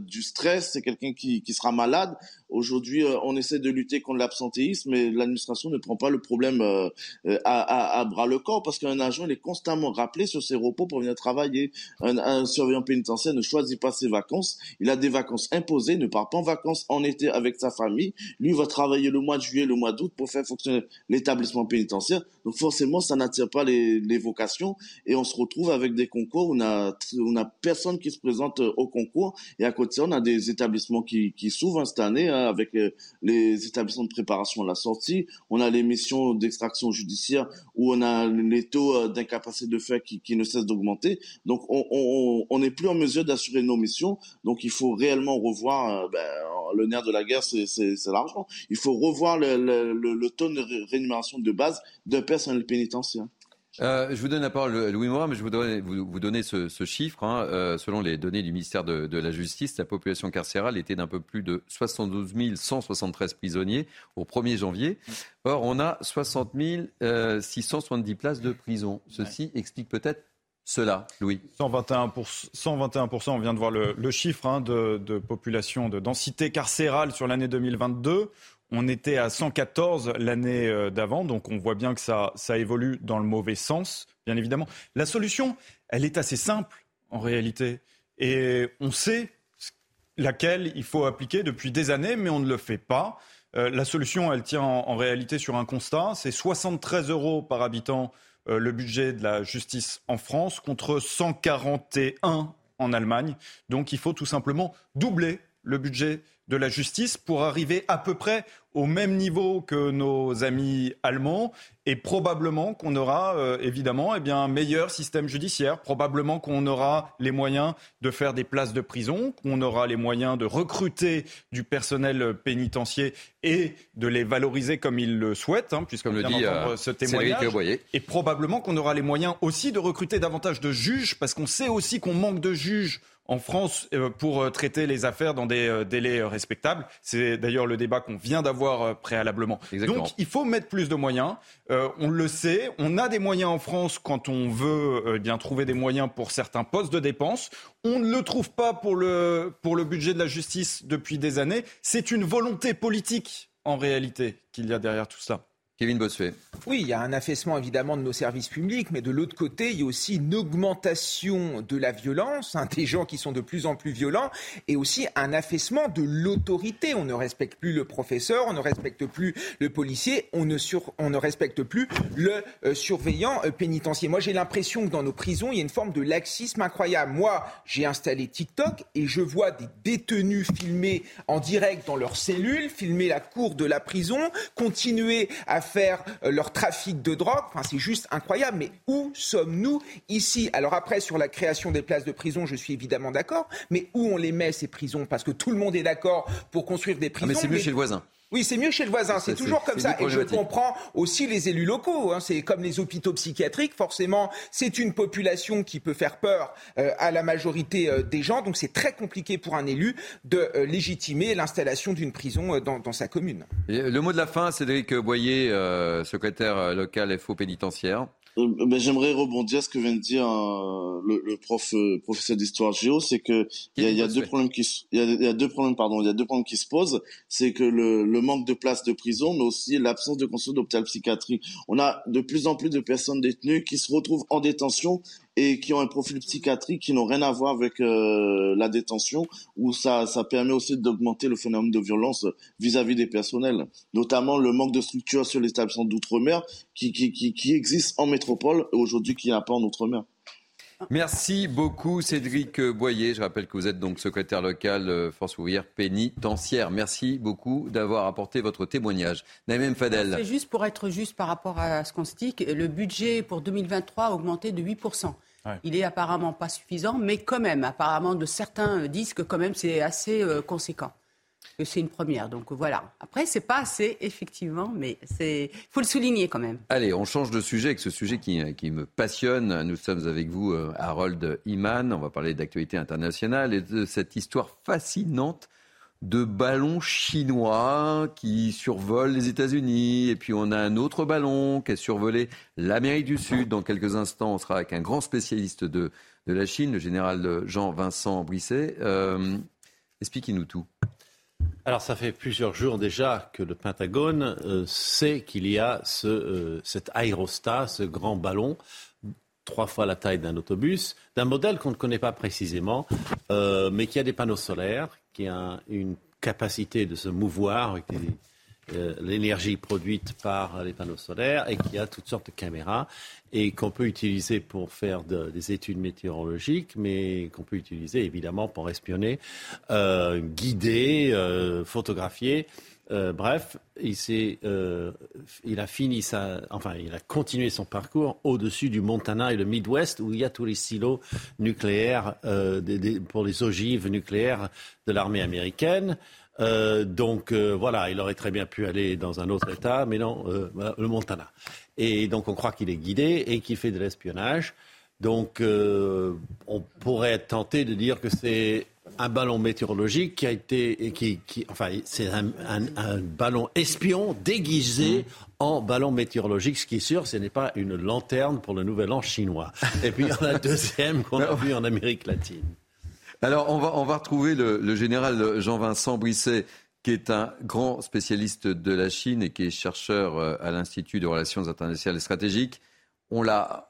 du stress, c'est quelqu'un qui, qui sera malade. Aujourd'hui, on essaie de lutter contre l'absentéisme, mais l'administration ne prend pas le problème euh, euh, à, bras le corps parce qu'un agent il est constamment rappelé sur ses repos pour venir travailler. Un, surveillant pénitentiaire ne choisit pas ses vacances, il a des vacances imposées, ne part pas en vacances en été avec sa famille. Lui va travailler le mois de juillet, le mois d'août pour faire fonctionner l'établissement pénitentiaire. Donc forcément, ça n'attire pas les, vocations et on se retrouve avec des concours où on a, on personne qui se présente au concours et à côté on a des établissements qui, qui s'ouvrent cette année hein, avec euh, les établissements de préparation à la sortie, on a les missions d'extraction judiciaire où on a les taux euh, d'incapacité de faire qui, ne cessent d'augmenter. Donc on n'est plus en mesure d'assurer nos missions. Donc il faut réellement revoir euh, ben, le nerf de la guerre, c'est l'argent. Il faut revoir le, le, taux de rémunération de base d'un personnel pénitentiaire. Euh, je vous donne la parole, Louis Morin, mais je voudrais vous, vous donner ce, ce chiffre. Hein. Euh, selon les données du ministère de, de, la Justice, la population carcérale était d'un peu plus de 72 173 prisonniers au 1er janvier. Or, on a 60 670 places de prison. Ceci explique peut-être cela, Louis 121%, 121% on vient de voir le, le chiffre hein, de, de population, de densité carcérale sur l'année 2022. On était à 114 l'année euh, d'avant, donc on voit bien que ça, ça évolue dans le mauvais sens, bien évidemment. La solution, elle est assez simple en réalité. Et on sait laquelle il faut appliquer depuis des années, mais on ne le fait pas. Euh, la solution, elle tient en, réalité sur un constat, c'est 73 euros par habitant euh, le budget de la justice en France contre 141 en Allemagne. Donc il faut tout simplement doubler le budget de la justice pour arriver à peu près au même niveau que nos amis allemands et probablement qu'on aura euh, évidemment eh bien, un meilleur système judiciaire, probablement qu'on aura les moyens de faire des places de prison, qu'on aura les moyens de recruter du personnel pénitentiaire et de les valoriser comme ils le souhaitent, hein, puisque le dit euh, ce témoignage, et probablement qu'on aura les moyens aussi de recruter davantage de juges, parce qu'on sait aussi qu'on manque de juges en France euh, pour euh, traiter les affaires dans des délais respectables. C'est d'ailleurs le débat qu'on vient d'avoir préalablement. Donc il faut mettre plus de moyens. on le sait, on a des moyens en France quand on veut bien trouver des moyens pour certains postes de dépenses. On ne le trouve pas pour le, pour le budget de la justice depuis des années. C'est une volonté politique en réalité qu'il y a derrière tout ça. Kevin Bossuet. Oui, il y a un affaissement évidemment de nos services publics, mais de l'autre côté, il y a aussi une augmentation de la violence, hein, des gens qui sont de plus en plus violents, et aussi un affaissement de l'autorité. On ne respecte plus le professeur, on ne respecte plus le policier, on ne, sur, on ne respecte plus le euh, surveillant euh, pénitentiaire. Moi, j'ai l'impression que dans nos prisons, il y a une forme de laxisme incroyable. Moi, j'ai installé TikTok et je vois des détenus filmer en direct dans leurs cellules, filmer la cour de la prison, continuer à faire euh, leur trafic de drogue. Enfin, c'est juste incroyable. Mais où sommes-nous ici? Alors après, sur la création des places de prison, je suis évidemment d'accord. Mais où on les met, ces prisons? Parce que tout le monde est d'accord pour construire des prisons. Ah mais c'est mieux chez le voisin. Oui, c'est mieux chez le voisin, c'est toujours comme ça. Et je comprends aussi les élus locaux. Hein. C'est comme les hôpitaux psychiatriques, forcément, c'est une population qui peut faire peur euh, à la majorité euh, des gens. Donc c'est très compliqué pour un élu de euh, légitimer l'installation d'une prison dans, dans, sa commune. le mot de la fin, Cédric Boyer, secrétaire local FO pénitentiaire. Euh, ben, j'aimerais rebondir à ce que vient de dire euh, le, le, prof euh, professeur d'histoire géo, c'est que il y a, y a deux problèmes qui il y a, y a, deux problèmes pardon, il y a deux problèmes qui se posent, c'est que le, le, manque de places de prison, mais aussi l'absence de construction d'hôpital psychiatrique. On a de plus en plus de personnes détenues qui se retrouvent en détention et qui ont un profil psychiatrique qui n'ont rien à voir avec euh, la détention, où ça, ça permet aussi d'augmenter le phénomène de violence vis-à-vis des personnels, notamment le manque de structure sur l'établissement d'outre-mer qui, qui, qui, qui, existe en métropole et aujourd'hui qui n'y a pas en outre-mer. Merci beaucoup Cédric Boyer. Je rappelle que vous êtes donc secrétaire local euh, Force ouvrière pénitentiaire. Merci beaucoup d'avoir apporté votre témoignage. Naïm Fadel. C'est juste pour être juste par rapport à ce qu'on se dit, le budget pour 2023 a augmenté de 8%. Il est apparemment pas suffisant, mais quand même, apparemment, de certains disent que quand même c'est assez euh, conséquent. Que c'est une première. Donc voilà. Après, c'est pas assez, effectivement, mais il faut le souligner quand même. Allez, on change de sujet avec ce sujet qui, qui me passionne. Nous sommes avec vous, euh, Harold Iman. On va parler d'actualité internationale et de cette histoire fascinante de ballons chinois qui survolent les États-Unis. Et puis on a un autre ballon qui a survolé l'Amérique du Sud. Dans quelques instants, on sera avec un grand spécialiste de, de la Chine, le général Jean-Vincent Brisset. Euh, expliquez-nous tout. Alors ça fait plusieurs jours déjà que le Pentagone euh, sait qu'il y a ce, euh, cet aérostat, ce grand ballon trois fois la taille d'un autobus, d'un modèle qu'on ne connaît pas précisément, mais qui a des panneaux solaires, qui a une capacité de se mouvoir avec euh, l'énergie produite par les panneaux solaires et qui a toutes sortes de caméras et qu'on peut utiliser pour faire des études météorologiques, mais qu'on peut utiliser évidemment pour espionner, euh, guider, euh, photographier. Euh, bref, il, euh, il, a fini sa, enfin, il a continué son parcours au-dessus du Montana et le Midwest où il y a tous les silos nucléaires euh, pour les ogives nucléaires de l'armée américaine. donc voilà, il aurait très bien pu aller dans un autre État, mais non, le Montana. Et donc on croit qu'il est guidé et qu'il fait de l'espionnage. Donc on pourrait être tenté de dire que c'est un ballon météorologique qui a été, qui, qui enfin, c'est un, ballon espion déguisé mmh. en ballon météorologique. Ce qui est sûr, ce n'est pas une lanterne pour le nouvel an chinois. Et puis il y en a un deuxième qu'on a vu en Amérique latine. Alors on va, on va retrouver le, général Jean-Vincent Brisset qui est un grand spécialiste de la Chine et qui est chercheur euh, à l'Institut de relations internationales et stratégiques. On l'a,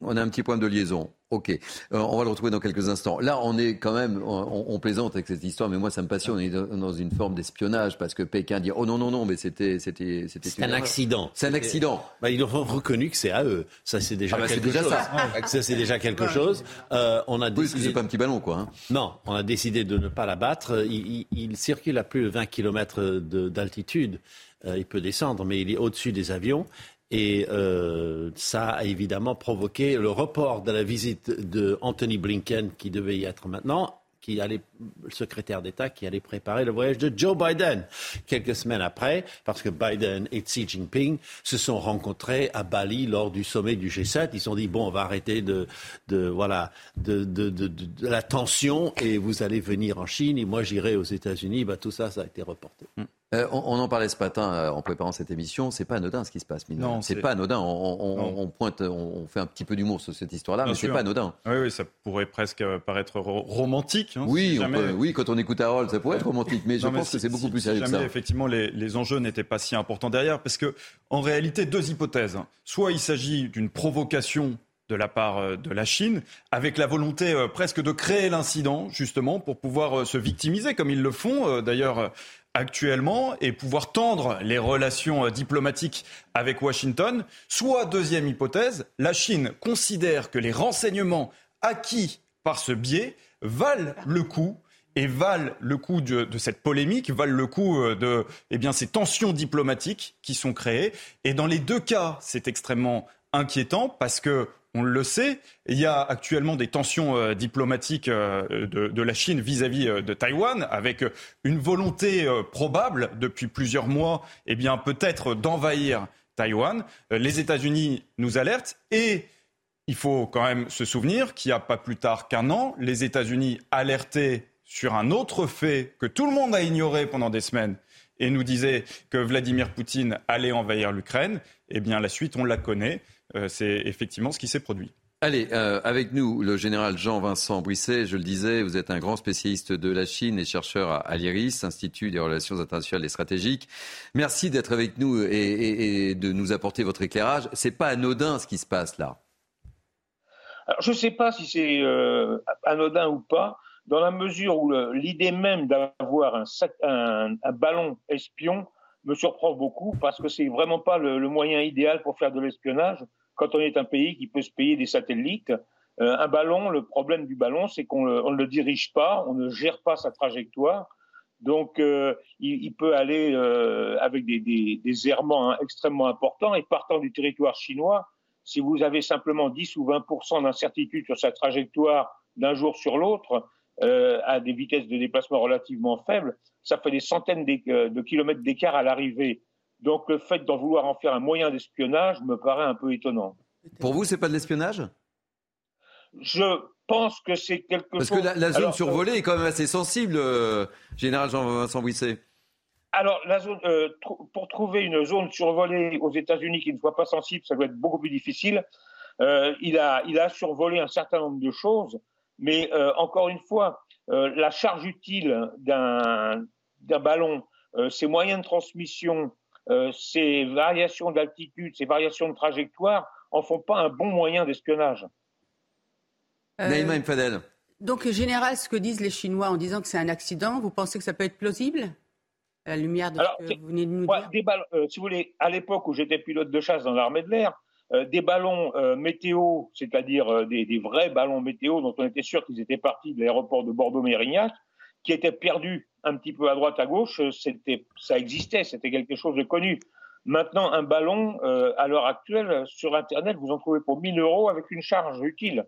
on a un petit point de liaison. Ok, euh, on va le retrouver dans quelques instants. Là, on est quand même, on, plaisante avec cette histoire, mais moi, ça me passionne. On est dans une forme d'espionnage parce que Pékin dit oh non non non, mais c'était c'était c'était un accident. C'est un accident. Bah, ils ont reconnu que c'est à eux. Ça, c'est déjà, ah bah, quelque chose. Ça, c'est déjà quelque chose. Euh, on a décidé... c'est pas un petit ballon, quoi. Hein. Non, on a décidé de ne pas l'abattre. Il, il, circule à plus de 20 km d'altitude. Euh, il peut descendre, mais il est au-dessus des avions. Et euh, ça a évidemment provoqué le report de la visite de Anthony Blinken, qui devait y être maintenant, qui allait, le secrétaire d'État qui allait préparer le voyage de Joe Biden quelques semaines après, parce que Biden et Xi Jinping se sont rencontrés à Bali lors du sommet du G7. Ils se sont dit bon, on va arrêter de, voilà de, la tension et vous allez venir en Chine et moi j'irai aux États-Unis. Bah, tout ça, ça a été reporté. Mm. Euh, on, en parlait ce matin euh, en préparant cette émission. C'est pas anodin ce qui se passe, Non, c'est pas anodin. On, pointe, on, fait un petit peu d'humour sur cette histoire-là, mais c'est pas anodin. Oui, oui, ça pourrait presque paraître romantique. Hein, oui, oui, quand on écoute Harold, ça pourrait être romantique, mais je pense que c'est beaucoup plus sérieux que ça. Effectivement, les, les enjeux n'étaient pas si importants derrière, parce que en réalité, deux hypothèses. Soit il s'agit d'une provocation de la part euh, de la Chine, avec la volonté presque de créer l'incident, justement, pour pouvoir se victimiser, comme ils le font d'ailleurs actuellement et pouvoir tendre les relations euh, diplomatiques avec Washington. Soit, deuxième hypothèse, la Chine considère que les renseignements acquis par ce biais valent le coup et valent le coup de, cette polémique, valent le coup euh, de eh ces tensions diplomatiques qui sont créées. Et dans les deux cas, c'est extrêmement inquiétant parce que on le sait, il y a actuellement des tensions euh, diplomatiques euh, de, la Chine vis-à-vis de Taïwan, avec une volonté probable depuis plusieurs mois, eh bien peut-être d'envahir Taïwan. les États-Unis nous alertent et il faut quand même se souvenir qu'il n'y a pas plus tard qu'un an, les États-Unis alertaient sur un autre fait que tout le monde a ignoré pendant des semaines et nous disaient que Vladimir Poutine allait envahir l'Ukraine. Eh bien, la suite, on la connaît. Euh, c'est effectivement ce qui s'est produit. Allez, euh, avec nous, le général Jean-Vincent Brisset. Je le disais, vous êtes un grand spécialiste de la Chine et chercheur à, l'IRIS, Institut des relations internationales et stratégiques. Merci d'être avec nous et, de nous apporter votre éclairage. C'est pas anodin ce qui se passe là. Alors, je ne sais pas si c'est euh, anodin ou pas, dans la mesure où l'idée même d'avoir un, un, ballon espion me surprend beaucoup, parce que c'est vraiment pas le, moyen idéal pour faire de l'espionnage quand on est un pays qui peut se payer des satellites. Euh, un ballon, le problème du ballon, c'est qu'on ne le dirige pas, on ne gère pas sa trajectoire. Donc, euh, il, peut aller euh, avec des errements hein, extrêmement importants et partant du territoire chinois, si vous avez simplement 10 ou 20 d'incertitude sur sa trajectoire d'un jour sur l'autre, euh, à des vitesses de déplacement relativement faibles, ça fait des centaines euh, de kilomètres d'écart à l'arrivée. Donc le fait d'en vouloir en faire un moyen d'espionnage me paraît un peu étonnant. Pour vous, c'est pas de l'espionnage? Je pense que c'est quelque chose. Parce que la, zone survolée est quand même assez sensible, euh, général Jean-Vincent Bouisset. Alors, la zone, euh, pour trouver une zone survolée aux États-Unis qui ne soit pas sensible, ça doit être beaucoup plus difficile. Euh, il, a, il a survolé un certain nombre de choses, mais euh, encore une fois, la charge utile d'un ballon, ses moyens de transmission, ses variations d'altitude, ses variations de trajectoire, en font pas un bon moyen d'espionnage. Naïma Mfadel. Donc, général, ce que disent les Chinois en disant que c'est un accident, vous pensez que ça peut être plausible? La lumière de ce que vous venez de nous dire des ballons, euh, Si vous voulez, à l'époque où j'étais pilote de chasse dans l'armée de l'air, euh, des ballons euh, météo, c'est-à-dire des, des, vrais ballons météo dont on était sûr qu'ils étaient partis de l'aéroport de Bordeaux-Mérignac, qui étaient perdus un petit peu à droite à gauche, c'était, ça existait, c'était quelque chose de connu. Maintenant, un ballon, à l'heure actuelle, sur Internet, vous en trouvez pour 1000 euros avec une charge utile.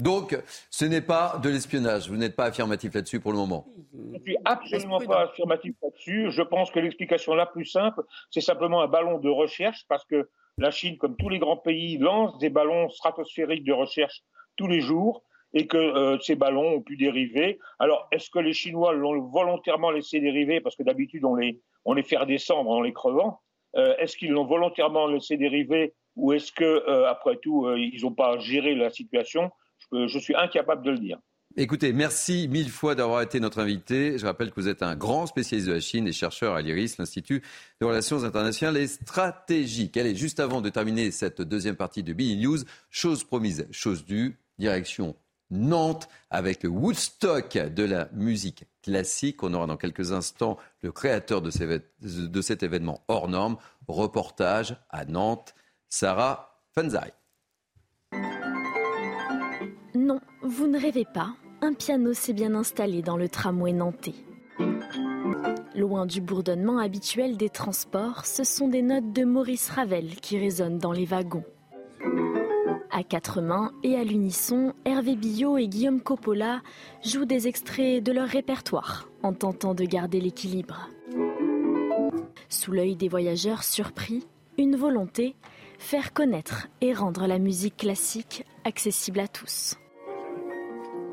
Donc, ce n'est pas de l'espionnage. Vous n'êtes pas affirmatif là-dessus pour le moment. Je ne suis absolument pas affirmatif là-dessus. Je pense que l'explication la plus simple, c'est simplement un ballon de recherche, parce que la Chine, comme tous les grands pays, lance des ballons stratosphériques de recherche tous les jours et que euh, ces ballons ont pu dériver. Alors, est-ce que les Chinois l'ont volontairement laissé dériver? Parce que d'habitude on les fait redescendre en les crevant euh, Est-ce qu'ils l'ont volontairement laissé dériver ou est-ce que euh, après tout ils n'ont pas géré la situation? Je suis incapable de le dire. Écoutez, merci mille fois d'avoir été notre invité. Je rappelle que vous êtes un grand spécialiste de la Chine et chercheur à l'IRIS, l'Institut de relations internationales et stratégiques. Allez, juste avant de terminer cette deuxième partie de BI News, chose promise, chose due, direction Nantes avec le Woodstock de la musique classique. On aura dans quelques instants le créateur de, cet événement hors norme. Reportage à Nantes, Sarah Fanzai. Vous ne rêvez pas. Un piano s'est bien installé dans le tramway nantais. Loin du bourdonnement habituel des transports, ce sont des notes de Maurice Ravel qui résonnent dans les wagons. À quatre mains et à l'unisson, Hervé Billot et Guillaume Coppola jouent des extraits de leur répertoire en tentant de garder l'équilibre. Sous l'œil des voyageurs surpris, une volonté, faire connaître et rendre la musique classique accessible à tous.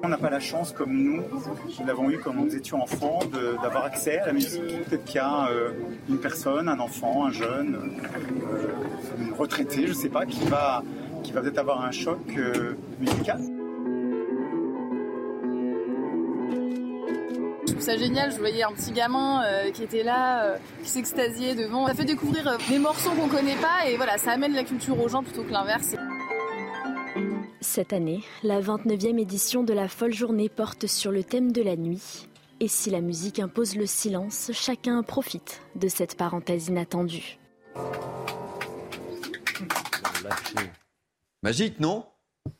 On n'a pas la chance, comme nous, nous l'avons eu quand nous étions enfants, d'avoir accès à la musique. Peut-être qu'il y a euh, une personne, un enfant, un jeune, euh, une retraitée, je ne sais pas, qui va, qui va peut-être avoir un choc euh, musical. Je trouve ça génial, je voyais un petit gamin qui était là, qui s'extasiait devant. Ça fait découvrir des morceaux qu'on connaît pas et voilà, ça amène la culture aux gens plutôt que l'inverse. Cette année, la 29e édition de la Folle Journée porte sur le thème de la nuit. Et si la musique impose le silence, chacun profite de cette parenthèse inattendue. Magique, non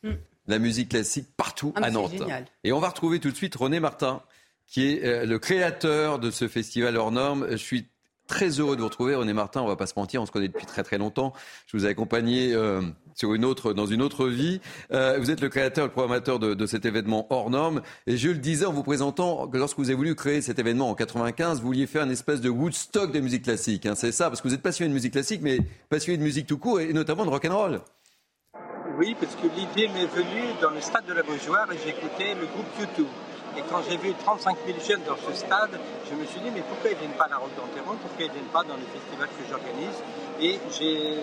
mm. La musique classique partout ah, à Nantes. Et on va retrouver tout de suite René Martin, qui est euh, le créateur de ce festival hors norme. Je suis très heureux de vous retrouver. René Martin, on va pas se mentir, on se connaît depuis très très longtemps. Je vous ai accompagné euh, sur une autre, dans une autre vie. Euh, vous êtes le créateur, le programmateur de, cet événement hors norme. Et je le disais en vous présentant que lorsque vous avez voulu créer cet événement en 95, vous vouliez faire une espèce de Woodstock de musique classique. Hein, c'est ça, parce que vous êtes passionné de musique classique, mais passionné de musique tout court et notamment de rock and roll. Oui, parce que l'idée m'est venue dans le stade de la Beaujoire et j'écoutais le groupe YouTube. Et quand j'ai vu 35 000 jeunes dans ce stade, je me suis dit, mais pourquoi ils ne viennent pas à la Roque d'Enterron Pourquoi ils ne viennent pas dans les festivals que j'organise? Et j'ai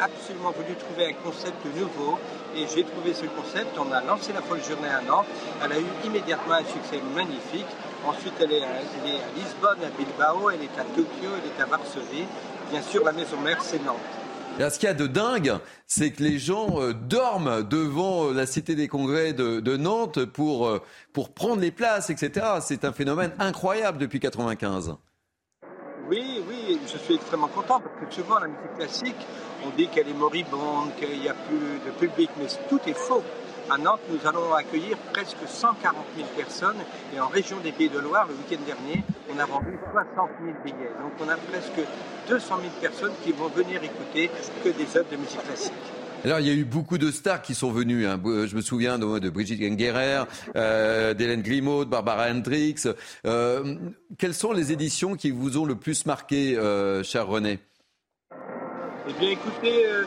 absolument voulu trouver un concept nouveau. Et j'ai trouvé ce concept. On a lancé la folle journée à Nantes. Elle a eu immédiatement un succès magnifique. Ensuite, elle est à Lisbonne, à Bilbao, elle est à Tokyo, elle est à Varsovie. Bien sûr, la maison mère, c'est Nantes. Ce qu'il y a de dingue, c'est que les gens euh, dorment devant euh, la Cité des Congrès de, Nantes pour, euh, pour prendre les places, etc. C'est un phénomène incroyable depuis 95. Oui, oui, je suis extrêmement content parce que souvent la musique classique, on dit qu'elle est moribonde, qu'il n'y a plus de public, mais tout est faux. À Nantes, nous allons accueillir presque 140 000 personnes et en région des Pays de Loire, le week-end dernier, on a vendu 60 000 billets. Donc on a presque 200 000 personnes qui vont venir écouter que des œuvres de musique classique. Alors, il y a eu beaucoup de stars qui sont venues. Hein. Je me souviens de, de Brigitte Gengerer, euh, d'Hélène Grimaud, de Barbara Hendricks. Euh, quelles sont les éditions qui vous ont le plus marqué, euh, cher René? Eh bien, écoutez, euh,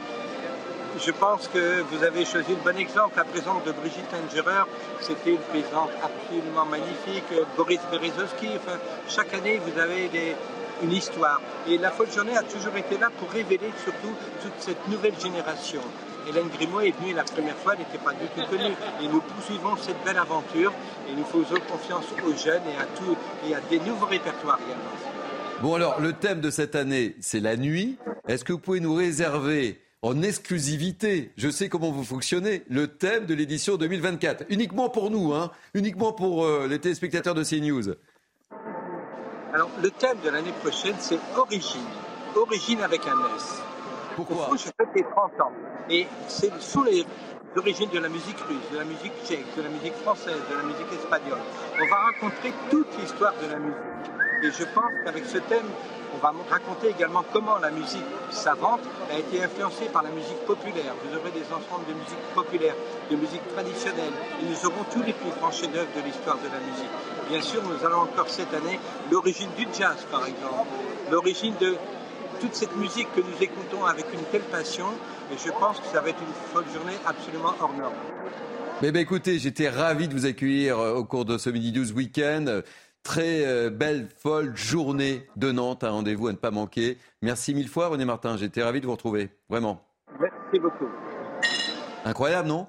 je pense que vous avez choisi le bon exemple. La présence de Brigitte Engerer, c'était une présence absolument magnifique. Boris Berezovski, enfin, chaque année, vous avez des, une histoire. Et la folle journée a toujours été là pour révéler surtout toute cette nouvelle génération. Hélène Grimaud est venue la première fois, elle n'était pas du tout connue. Et nous poursuivons cette belle aventure et nous faisons confiance aux jeunes et à, tout, et à des nouveaux répertoires également. Bon alors, le thème de cette année, c'est la nuit. Est-ce que vous pouvez nous réserver en exclusivité, je sais comment vous fonctionnez, le thème de l'édition 2024. Uniquement pour nous, hein uniquement pour euh, les téléspectateurs de CNews. Alors, le thème de l'année prochaine, c'est Origine. Origine avec un S. Pourquoi Je fête les 30 ans. Et ce sont les origines de la musique russe, de la musique tchèque, de la musique française, de la musique espagnole. On va raconter toute l'histoire de la musique. Et je pense qu'avec ce thème, raconter également comment la musique savante a été influencée par la musique populaire. Vous aurez des ensembles de musique populaire, de musique traditionnelle, et nous aurons tous les plus grands chefs-d'œuvre de l'histoire de la musique. Bien sûr, nous allons encore cette année l'origine du jazz, par exemple, l'origine de toute cette musique que nous écoutons avec une telle passion, et je pense que ça va être une folle journée absolument hors norme. Mais ben, écoutez, j'étais ravi de vous accueillir au cours de ce Midi 12 week-end. Très euh, belle, folle journée de Nantes, un rendez-vous à ne pas manquer. Merci mille fois René Martin, j'étais ravi de vous retrouver, vraiment. Merci beaucoup. Incroyable, non?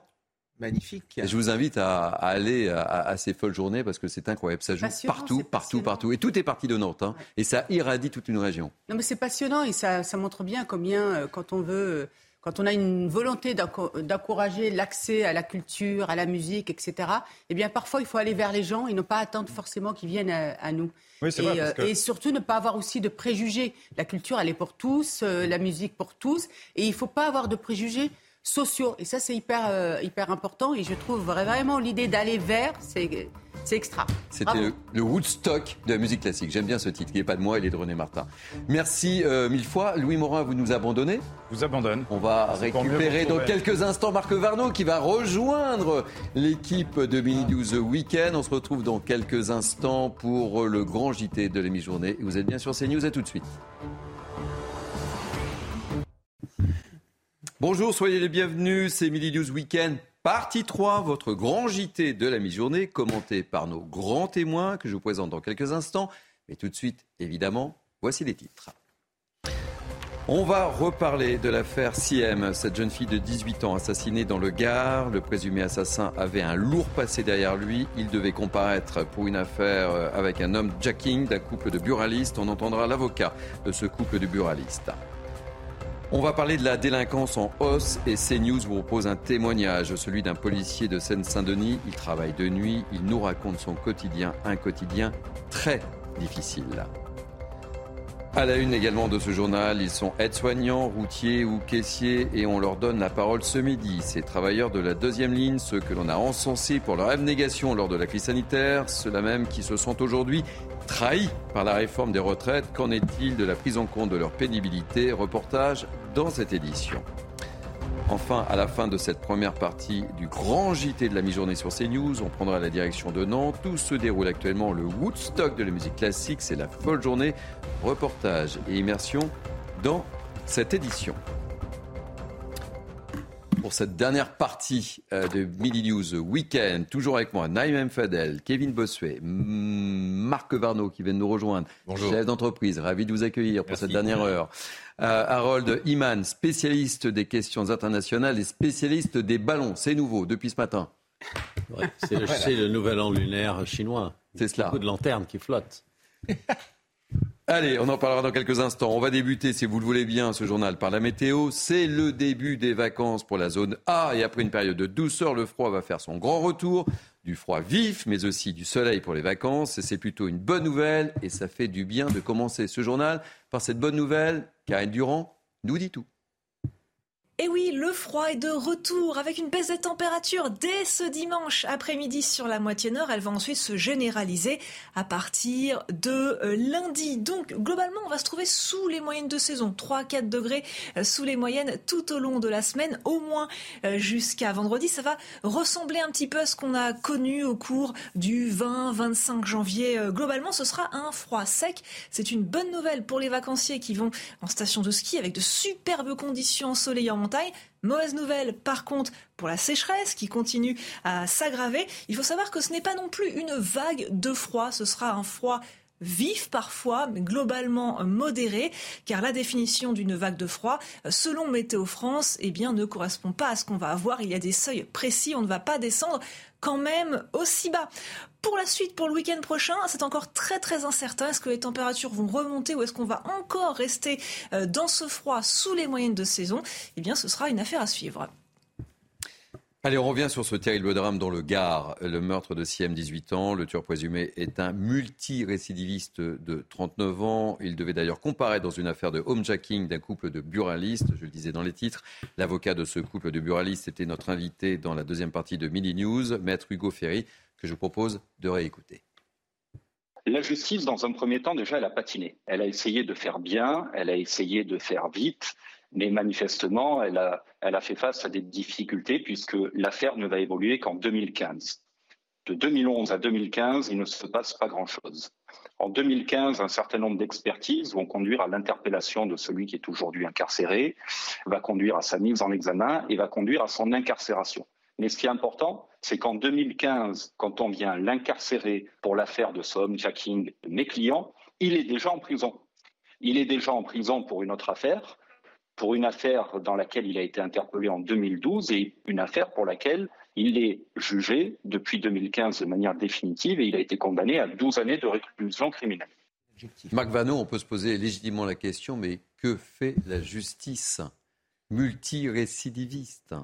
Magnifique. Et je vous invite à, à aller à, à, ces folles journées parce que c'est incroyable. Ça joue partout, partout, partout. Et tout est parti de Nantes. Hein, et ça irradie toute une région. Non, mais c'est passionnant et ça, ça, montre bien combien, euh, quand on veut, quand on a une volonté d'encourager l'accès à la culture, à la musique, etc., eh bien, parfois, il faut aller vers les gens et ne pas attendre forcément qu'ils viennent à, à nous. Oui, et, vrai, que... et, surtout, ne pas avoir aussi de préjugés. La culture, elle est pour tous, euh, la musique pour tous. Et il ne faut pas avoir de préjugés sociaux. Et ça, c'est hyper, euh, hyper important. Et je trouve vraiment l'idée d'aller vers, c'est. C'est extra. C'était le, le, Woodstock de la musique classique. J'aime bien ce titre, qui n'est pas de moi, il est de René Martin. Merci euh, mille fois. Louis Morin, vous nous abandonnez Vous abandonne. On va récupérer dans quelques instants Marc Varno qui va rejoindre l'équipe de Mini 12 Weekend. On se retrouve dans quelques instants pour le grand JT de l'émi-journée. Vous êtes bien sur CNews, à tout de suite. Bonjour, soyez les bienvenus. C'est Midi News Weekend, partie 3, votre grand JT de la mi-journée, commenté par nos grands témoins que je vous présente dans quelques instants. Mais tout de suite, évidemment, voici les titres. On va reparler de l'affaire Siem, cette jeune fille de 18 ans assassinée dans le Gard. Le présumé assassin avait un lourd passé derrière lui. Il devait comparaître pour une affaire avec un homme jacking d'un couple de buralistes. On entendra l'avocat de ce couple de buralistes. On va parler de la délinquance en hausse et CNews vous propose un témoignage, celui d'un policier de Seine-Saint-Denis. Il travaille de nuit, il nous raconte son quotidien, un quotidien très difficile. À la une également de ce journal, ils sont aides-soignants, routiers ou caissiers et on leur donne la parole ce midi. Ces travailleurs de la deuxième ligne, ceux que l'on a encensés pour leur abnégation lors de la crise sanitaire, ceux-là même qui se sont aujourd'hui trahis par la réforme des retraites. Qu'en est-il de la prise en compte de leur pénibilité? Reportage dans cette édition. Enfin, à la fin de cette première partie du grand JT de la mi-journée sur CNews, on prendra la direction de Nantes. Tout se déroule actuellement le Woodstock de la musique classique. C'est la folle journée. Reportage et immersion dans cette édition. Pour cette dernière partie euh, de Midi News Weekend, toujours avec moi, Naïm Fadel, Kevin Bossuet, Marc Varno qui vient de nous rejoindre, Bonjour. chef d'entreprise, ravi de vous accueillir pour cette dernière heure. Euh, Harold Iman, spécialiste des questions internationales et spécialiste des ballons. C'est nouveau depuis ce matin. Ouais, c'est le, c'est le nouvel an lunaire chinois. C'est cela. Beaucoup de lanternes qui flottent. Allez, on en parlera dans quelques instants. On va débuter, si vous le voulez bien, ce journal par la météo. C'est le début des vacances pour la zone A. Et après une période de douceur, le froid va faire son grand retour. Du froid vif, mais aussi du soleil pour les vacances. Et c'est plutôt une bonne nouvelle. Et ça fait du bien de commencer ce journal par cette bonne nouvelle. Karine Durand nous dit tout. Et oui, le froid est de retour avec une baisse des températures dès ce dimanche après-midi sur la moitié nord. Elle va ensuite se généraliser à partir de euh, lundi. Donc globalement, on va se trouver sous les moyennes de saison. 3-4 degrés euh, sous les moyennes tout au long de la semaine, au moins euh, jusqu'à vendredi. Ça va ressembler un petit peu à ce qu'on a connu au cours du 20-25 janvier. Globalement, ce sera un froid sec. C'est une bonne nouvelle pour les vacanciers qui vont en station de ski avec de superbes conditions ensoleillées en Mauvaise nouvelle, par contre, pour la sécheresse qui continue à s'aggraver. Il faut savoir que ce n'est pas non plus une vague de froid, ce sera un froid vif parfois, mais globalement modéré, car la définition d'une vague de froid, selon Météo France, eh bien, ne correspond pas à ce qu'on va avoir. Il y a des seuils précis, on ne va pas descendre quand même aussi bas. Pour la suite, pour le week-end prochain, c'est encore très très incertain. Est-ce que les températures vont remonter ou est-ce qu'on va encore rester euh, dans ce froid sous les moyennes de saison? Eh bien, ce sera une affaire à suivre. Allez, on revient sur ce terrible drame dans le Gard. Le meurtre de Siem, 18 ans. Le tueur présumé est un multirécidiviste de 39 ans. Il devait d'ailleurs comparaître dans une affaire de homejacking d'un couple de buralistes. Je le disais dans les titres. L'avocat de ce couple de buralistes était notre invité dans la deuxième partie de Mini News, maître Hugo Ferry, que je vous propose de réécouter. La justice, dans un premier temps, déjà, elle a patiné. Elle a essayé de faire bien, elle a essayé de faire vite, mais manifestement, elle a, elle a fait face à des difficultés puisque l'affaire ne va évoluer qu'en 2015. De 2011 à 2015, il ne se passe pas grand-chose. En 2015, un certain nombre d'expertises vont conduire à l'interpellation de celui qui est aujourd'hui incarcéré, va conduire à sa mise en examen et va conduire à son incarcération. Mais ce qui est important, c'est qu'en 2015, quand on vient l'incarcérer pour l'affaire de ce homejacking mes clients, il est déjà en prison. Il est déjà en prison pour une autre affaire, pour une affaire dans laquelle il a été interpellé en 2012 et une affaire pour laquelle il est jugé depuis 2015 de manière définitive et il a été condamné à 12 années de réclusion criminelle. Marc Vano, on peut se poser légitimement la question, mais que fait la justice multirécidiviste?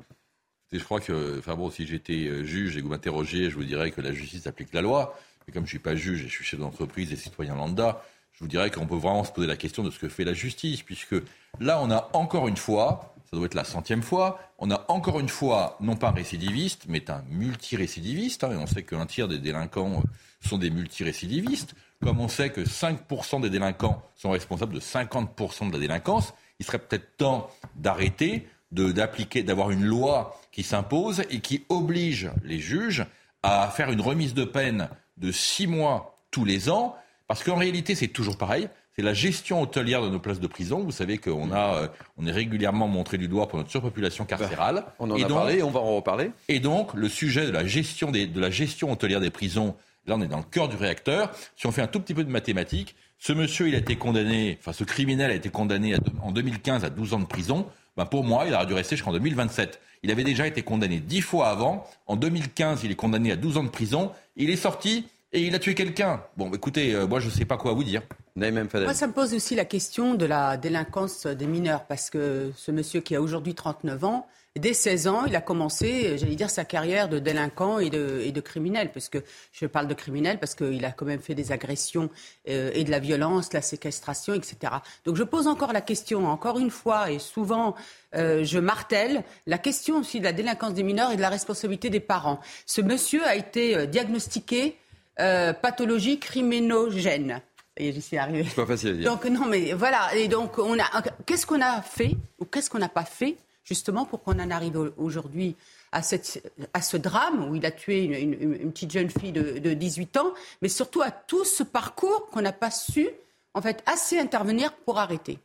Je crois que, enfin bon, si j'étais euh, juge et que vous m'interrogiez, je vous dirais que la justice applique la loi. Mais comme je suis pas juge et je suis chef d'entreprise et citoyen lambda, je vous dirais qu'on peut vraiment se poser la question de ce que fait la justice, puisque là, on a encore une fois, ça doit être la centième fois, on a encore une fois, non pas un récidiviste, mais un multirécidiviste, hein, et on sait qu'un tiers des délinquants sont des multirécidivistes, comme on sait que 5% des délinquants sont responsables de 50% de la délinquance, il serait peut-être temps d'arrêter, d'appliquer, d'avoir une loi qui s'impose et qui oblige les juges à faire une remise de peine de six mois tous les ans, parce qu'en réalité, c'est toujours pareil. C'est la gestion hôtelière de nos places de prison. Vous savez qu'on a, euh, on est régulièrement montré du doigt pour notre surpopulation carcérale. On en Et a donc- parlé, on va en reparler. Et donc, le sujet de la gestion des, de la gestion hôtelière des prisons, là, on est dans le cœur du réacteur. Si on fait un tout petit peu de mathématiques, ce monsieur, il a été condamné, enfin, ce criminel a été condamné à en 2015 à 12 ans de prison. Ben, pour moi, il aurait dû rester jusqu'en 2027. Il avait déjà été condamné dix fois avant. En 2015, il est condamné à 12 ans de prison. Il est sorti et il a tué quelqu'un. Bon, écoutez, euh, moi, je ne sais pas quoi vous dire. Moi, ça me pose aussi la question de la délinquance des mineurs, parce que ce monsieur qui a aujourd'hui 39 ans, dès 16 ans, il a commencé, j'allais dire, sa carrière de délinquant et de, et de criminel, parce que je parle de criminel parce qu'il a quand même fait des agressions euh, et de la violence, la séquestration, etc. Donc je pose encore la question, encore une fois, et souvent euh, je martèle, la question aussi de la délinquance des mineurs et de la responsabilité des parents. Ce monsieur a été euh, diagnostiqué pathologie criminogène. Et j'y suis arrivée. C'est pas facile à dire. Donc non, mais voilà. Et donc on a, qu'est-ce qu'on a fait ou qu'est-ce qu'on n'a pas fait justement pour qu'on en arrive aujourd'hui à, ce drame où il a tué une, petite jeune fille de, de, 18 ans, mais surtout à tout ce parcours qu'on n'a pas su en fait assez intervenir pour arrêter.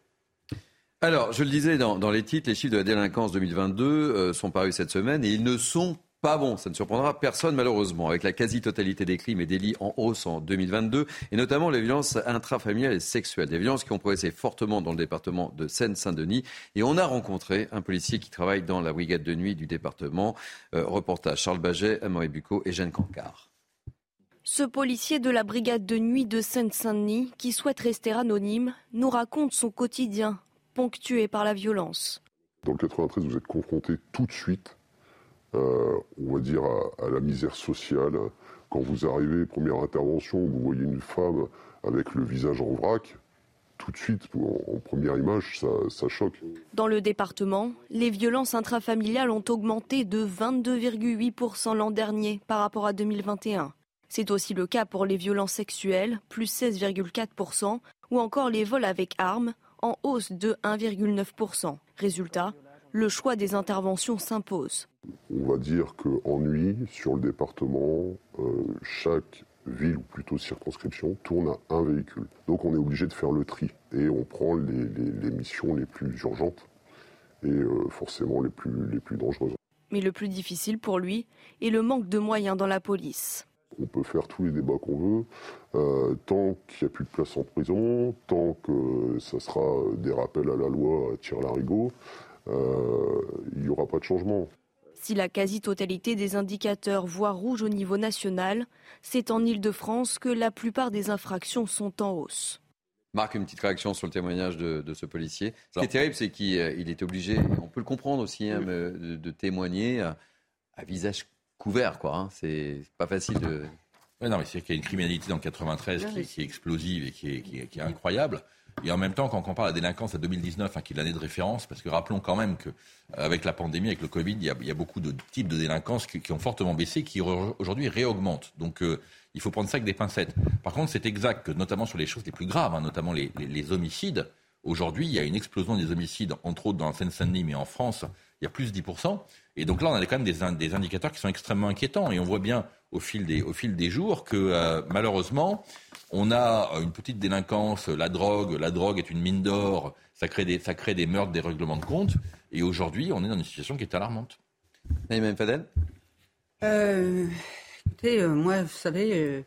Alors, je le disais dans, dans, les titres, les chiffres de la délinquance 2022 euh, sont parus cette semaine et ils ne sont pas bon. Ça ne surprendra personne malheureusement, avec la quasi-totalité des crimes et délits en hausse en 2022, et notamment les violences intrafamiliales et sexuelles. Des violences qui ont progressé fortement dans le département de Seine-Saint-Denis. Et on a rencontré un policier qui travaille dans la brigade de nuit du département. Euh, reportage Charles Baget, Amaury Bucco et Jeanne Cancard. Ce policier de la brigade de nuit de Seine-Saint-Denis, qui souhaite rester anonyme, nous raconte son quotidien, ponctué par la violence. Dans le 93, vous êtes confronté tout de suite euh, on va dire, à, la misère sociale. Quand vous arrivez, première intervention, vous voyez une femme avec le visage en vrac, tout de suite, en, première image, ça, ça, choque. Dans le département, les violences intrafamiliales ont augmenté de 22,8% l'an dernier par rapport à 2021. C'est aussi le cas pour les violences sexuelles, plus 16,4%, ou encore les vols avec armes, en hausse de 1,9%. Résultat, le choix des interventions s'impose. On va dire qu'en nuit, sur le département, euh, chaque ville ou plutôt circonscription tourne à un véhicule. Donc on est obligé de faire le tri et on prend les, missions les plus urgentes et euh, forcément les plus, les plus dangereuses. Mais le plus difficile pour lui est le manque de moyens dans la police. On peut faire tous les débats qu'on veut, euh, tant qu'il n'y a plus de place en prison, tant que ça sera des rappels à la loi à tir larigot, il n'y aura pas de changement. Si la quasi-totalité des indicateurs voient rouge au niveau national, c'est en Ile-de-France que la plupart des infractions sont en hausse. Marc, une petite réaction sur le témoignage de, ce policier. Ce qui est terrible, c'est qu'il euh, est obligé, on peut le comprendre aussi, hein, de, témoigner à, visage couvert. quoi. Hein. C'est pas facile de. non, mais c'est qu'il y a une criminalité dans le 93 qui, est explosive et qui est incroyable. Et en même temps, quand on de la délinquance à 2019, hein, qui est l'année de référence, parce que rappelons quand même qu'avec la pandémie, avec le Covid, il y, a, beaucoup de types de délinquance qui, ont fortement baissé, qui aujourd'hui réaugmentent. Donc euh, il faut prendre ça avec des pincettes. Par contre, c'est exact que, notamment sur les choses les plus graves, hein, notamment les, homicides, aujourd'hui, il y a une explosion des homicides, entre autres dans la Seine-Saint-Denis, mais en France, il y a plus de 10%. Et donc là, on a quand même des, indicateurs qui sont extrêmement inquiétants. Et on voit bien au fil des, au fil des jours que, euh, malheureusement, on a une petite délinquance, la drogue. La drogue est une mine d'or. Ça crée des, ça crée des meurtres, des règlements de compte. Et aujourd'hui, on est dans une situation qui est alarmante. Naïm Fadel? Euh, Écoutez, euh, moi, vous savez, euh,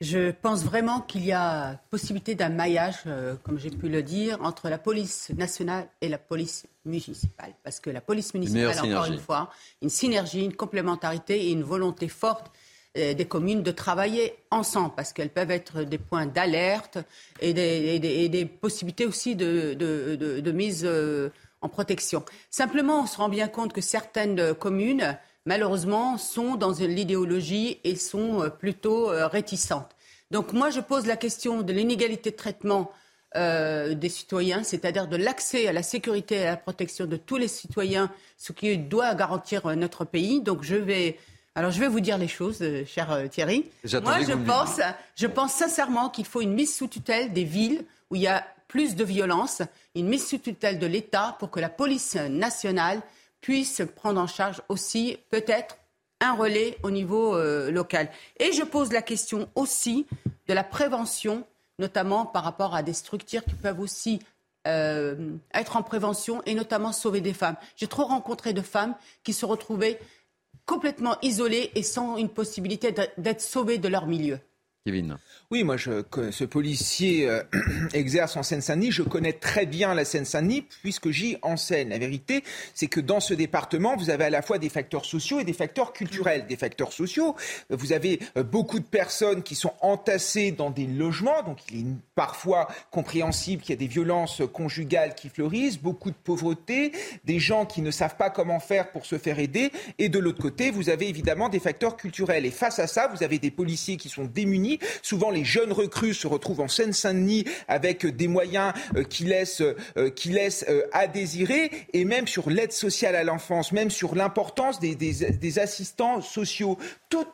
je pense vraiment qu'il y a possibilité d'un maillage, comme j'ai pu le dire, entre la police nationale et la police municipale. Parce que la police municipale, encore une fois, une synergie, une complémentarité et une volonté forte euh, des communes de travailler ensemble parce qu'elles peuvent être des points d'alerte et des, possibilités aussi de, mise euh, en protection. Simplement, on se rend bien compte que certaines communes, malheureusement, sont dans l'idéologie et sont euh, plutôt réticentes. Donc moi, je pose la question de l'inégalité de traitement des citoyens, c'est-à-dire de l'accès à la sécurité et à la protection de tous les citoyens, ce qui doit garantir notre pays. Donc je vais alors je vais vous dire les choses, euh, cher euh, Thierry. Moi, je pense, je pense sincèrement qu'il faut une mise sous tutelle des villes où il y a plus de violence, une mise sous tutelle de l'État pour que la police nationale puisse prendre en charge aussi peut-être un relais au niveau euh, local. Et je pose la question aussi de la prévention, notamment par rapport à des structures qui peuvent aussi être en prévention et notamment sauver des femmes. J'ai trop rencontré de femmes qui se retrouvaient complètement isolés et sans une possibilité d'être sauvés de leur milieu. Kevin. Oui, moi, ce policier euh, exerce en Seine-Saint-Denis. Je connais très bien la Seine-Saint-Denis puisque j'y enseigne. La vérité, c'est que dans ce département, vous avez à la fois des facteurs sociaux et des facteurs culturels. Des facteurs sociaux, vous avez euh, beaucoup de personnes qui sont entassées dans des logements, donc il est parfois compréhensible qu'il y a des violences conjugales qui fleurissent, beaucoup de pauvreté, des gens qui ne savent pas comment faire pour se faire aider. Et de l'autre côté, vous avez évidemment des facteurs culturels. Et face à ça, vous avez des policiers qui sont démunis. Souvent, les jeunes recrues se retrouvent en Seine-Saint-Denis avec des moyens euh, qui laissent, euh, qui laissent euh, à désirer, et même sur l'aide sociale à l'enfance, même sur l'importance des, des, assistants sociaux. Tout,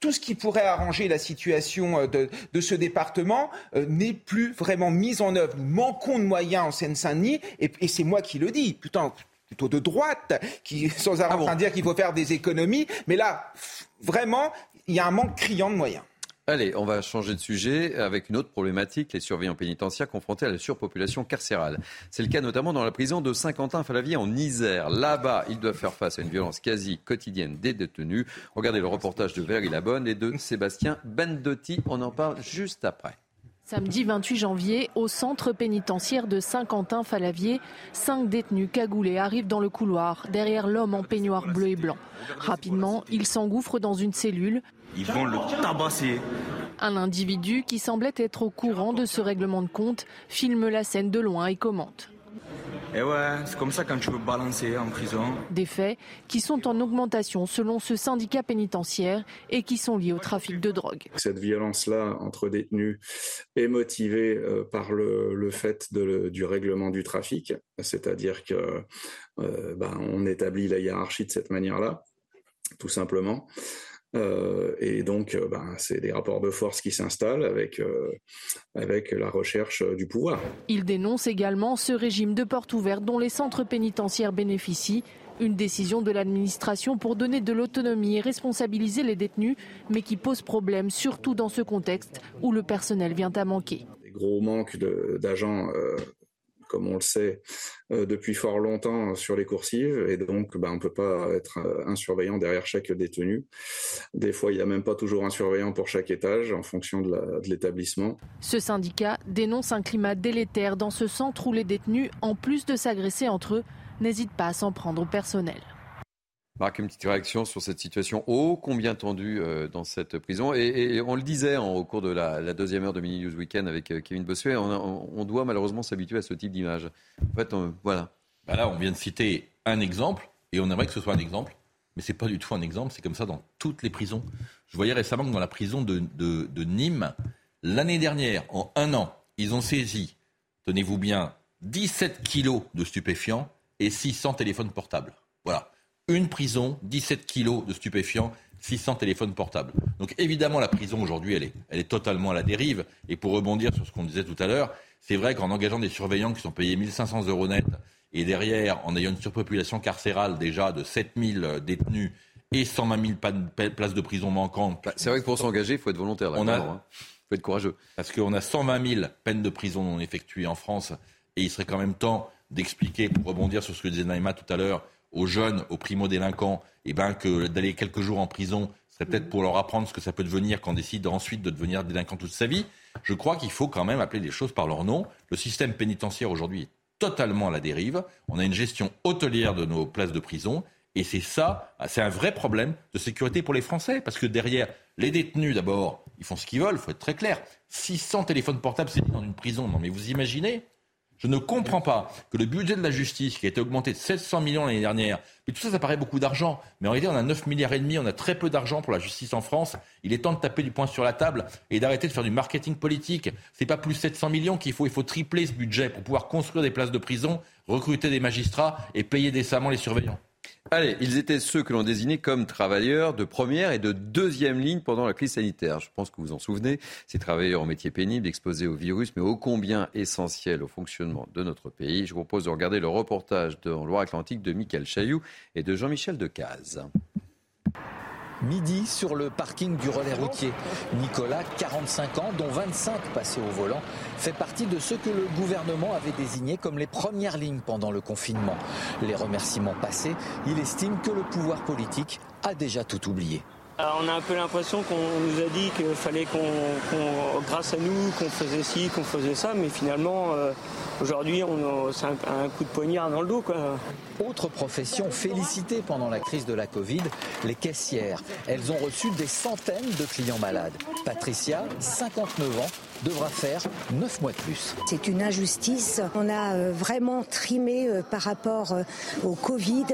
tout ce qui pourrait arranger la situation de, de ce département n'est plus vraiment mis en œuvre. Nous manquons de moyens en Seine-Saint-Denis, et, et c'est moi qui le dis. Putain, plutôt de droite, qui sans arrêt ah en train de dire qu'il faut faire des économies. Mais là, vraiment, il y a un manque criant de moyens. Allez, on va changer de sujet avec une autre problématique, les surveillants pénitentiaires confrontés à la surpopulation carcérale. C'est le cas notamment dans la prison de Saint-Quentin-Falavier en Isère. Là-bas, ils doivent faire face à une violence quasi quotidienne des détenus. Regardez le reportage de Verry Labonne et de Sébastien Bendotti. On en parle juste après. Samedi 28 janvier, au centre pénitentiaire de Saint-Quentin-Falavier, cinq détenus cagoulés arrivent dans le couloir, derrière l'homme en peignoir bleu et blanc. Rapidement, ils s'engouffrent dans une cellule. Ils vont le tabasser. Un individu qui semblait être au courant de ce règlement de compte filme la scène de loin et commente. Et eh ouais, c'est comme ça quand tu veux balancer en prison. Des faits qui sont en augmentation selon ce syndicat pénitentiaire et qui sont liés au trafic de drogue. Cette violence-là entre détenus est motivée euh, par le, fait du règlement du trafic, c'est-à-dire que euh, ben, on établit la hiérarchie de cette manière-là, tout simplement. Euh, et donc, euh, ben, c'est des rapports de force qui s'installent avec, euh, avec la recherche du pouvoir. Il dénonce également ce régime de porte ouverte dont les centres pénitentiaires bénéficient. Une décision de l'administration pour donner de l'autonomie et responsabiliser les détenus, mais qui pose problème, surtout dans ce contexte où le personnel vient à manquer. Des gros manques d'agents comme on le sait euh, depuis fort longtemps sur les coursives, et donc bah, on ne peut pas être euh, un surveillant derrière chaque détenu. Des fois, il n'y a même pas toujours un surveillant pour chaque étage en fonction de l'établissement. Ce syndicat dénonce un climat délétère dans ce centre où les détenus, en plus de s'agresser entre eux, n'hésitent pas à s'en prendre au personnel. Marc, une petite réaction sur cette situation ô combien tendue euh, dans cette prison. Et, on le disait au cours de la, deuxième heure de Mini News Weekend avec euh, Kevin Bossuet, on, doit malheureusement s'habituer à ce type d'image. En fait, voilà. Bah là, on vient de citer un exemple, et on aimerait que ce soit un exemple, mais ce n'est pas du tout un exemple, c'est comme ça dans toutes les prisons. Je voyais récemment que dans la prison de Nîmes, l'année dernière, en un an, ils ont saisi, tenez-vous bien, 17 kilos de stupéfiants et 600 téléphones portables. Voilà une prison, 17 kilos de stupéfiants, 600 téléphones portables. Donc évidemment, la prison aujourd'hui, elle est, elle est totalement à la dérive. Et pour rebondir sur ce qu'on disait tout à l'heure, c'est vrai qu'en engageant des surveillants qui sont payés 1500 euros net, et derrière, en ayant une surpopulation carcérale déjà de 7000 détenus et 120 000 places de prison manquantes. Bah, c'est vrai que pour s'engager, il faut être volontaire. Il hein. faut être courageux. Parce qu'on a 120 000 peines de prison non effectuées en France, et il serait quand même temps d'expliquer, pour rebondir sur ce que disait Naïma tout à l'heure, aux jeunes, aux primo-délinquants, eh ben, que d'aller quelques jours en prison serait peut-être pour leur apprendre ce que ça peut devenir quand on décide ensuite de devenir délinquant toute sa vie. Je crois qu'il faut quand même appeler les choses par leur nom. Le système pénitentiaire aujourd'hui est totalement à la dérive. On a une gestion hôtelière de nos places de prison. Et c'est ça, c'est un vrai problème de sécurité pour les Français. Parce que derrière, les détenus, d'abord, ils font ce qu'ils veulent, il faut être très clair. 600 téléphones portables, c'est dans une prison. Non, mais vous imaginez je ne comprends pas que le budget de la justice, qui a été augmenté de 700 millions l'année dernière, mais tout ça, ça paraît beaucoup d'argent. Mais en réalité, on a 9 milliards et demi, on a très peu d'argent pour la justice en France. Il est temps de taper du poing sur la table et d'arrêter de faire du marketing politique. C'est pas plus 700 millions qu'il faut, il faut tripler ce budget pour pouvoir construire des places de prison, recruter des magistrats et payer décemment les surveillants. Allez, ils étaient ceux que l'on désignait comme travailleurs de première et de deuxième ligne pendant la crise sanitaire. Je pense que vous en souvenez. Ces travailleurs au métier pénible, exposés au virus, mais ô combien essentiels au fonctionnement de notre pays. Je vous propose de regarder le reportage de Loire-Atlantique de Michael Chailloux et de Jean-Michel Decaze. Midi sur le parking du relais routier. Nicolas, 45 ans, dont 25 passés au volant, fait partie de ceux que le gouvernement avait désignés comme les premières lignes pendant le confinement. Les remerciements passés, il estime que le pouvoir politique a déjà tout oublié. On a un peu l'impression qu'on nous a dit qu'il fallait qu'on, grâce à nous, qu'on faisait ci, qu'on faisait ça, mais finalement, euh, aujourd'hui, c'est un, coup de poignard dans le dos. Autre profession félicitée pendant la crise de la Covid, les caissières. Elles ont reçu des centaines de clients malades. Patricia, 59 ans, devra faire 9 mois de plus. C'est une injustice. On a euh, vraiment trimé euh, par rapport euh, au Covid.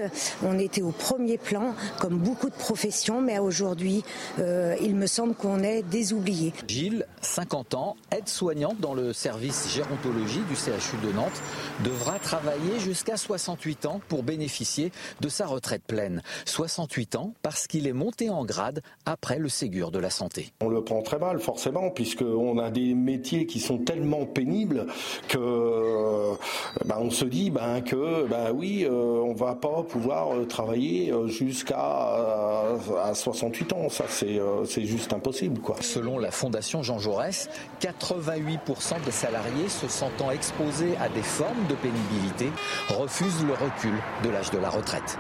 On était au premier plan, comme beaucoup de professions, mais aujourd'hui, il me semble qu'on est désoublié. Gilles, 50 ans, aide-soignante dans le service gérontologie du CHU de Nantes, devra travailler jusqu'à 68 ans pour bénéficier de sa retraite pleine. 68 ans parce qu'il est monté en grade après le Ségur de la santé. On le prend très mal, forcément, puisqu'on a des métiers qui sont tellement pénibles que bah, on se dit ben, que bah, oui, euh, on va pas pouvoir euh, travailler euh, jusqu'à à 68 ans. Ça, c'est juste impossible. Quoi. Selon la Fondation Jean Jaurès, 88% des salariés se sentant exposés à des formes de pénibilité refusent le recul de l'âge de la retraite.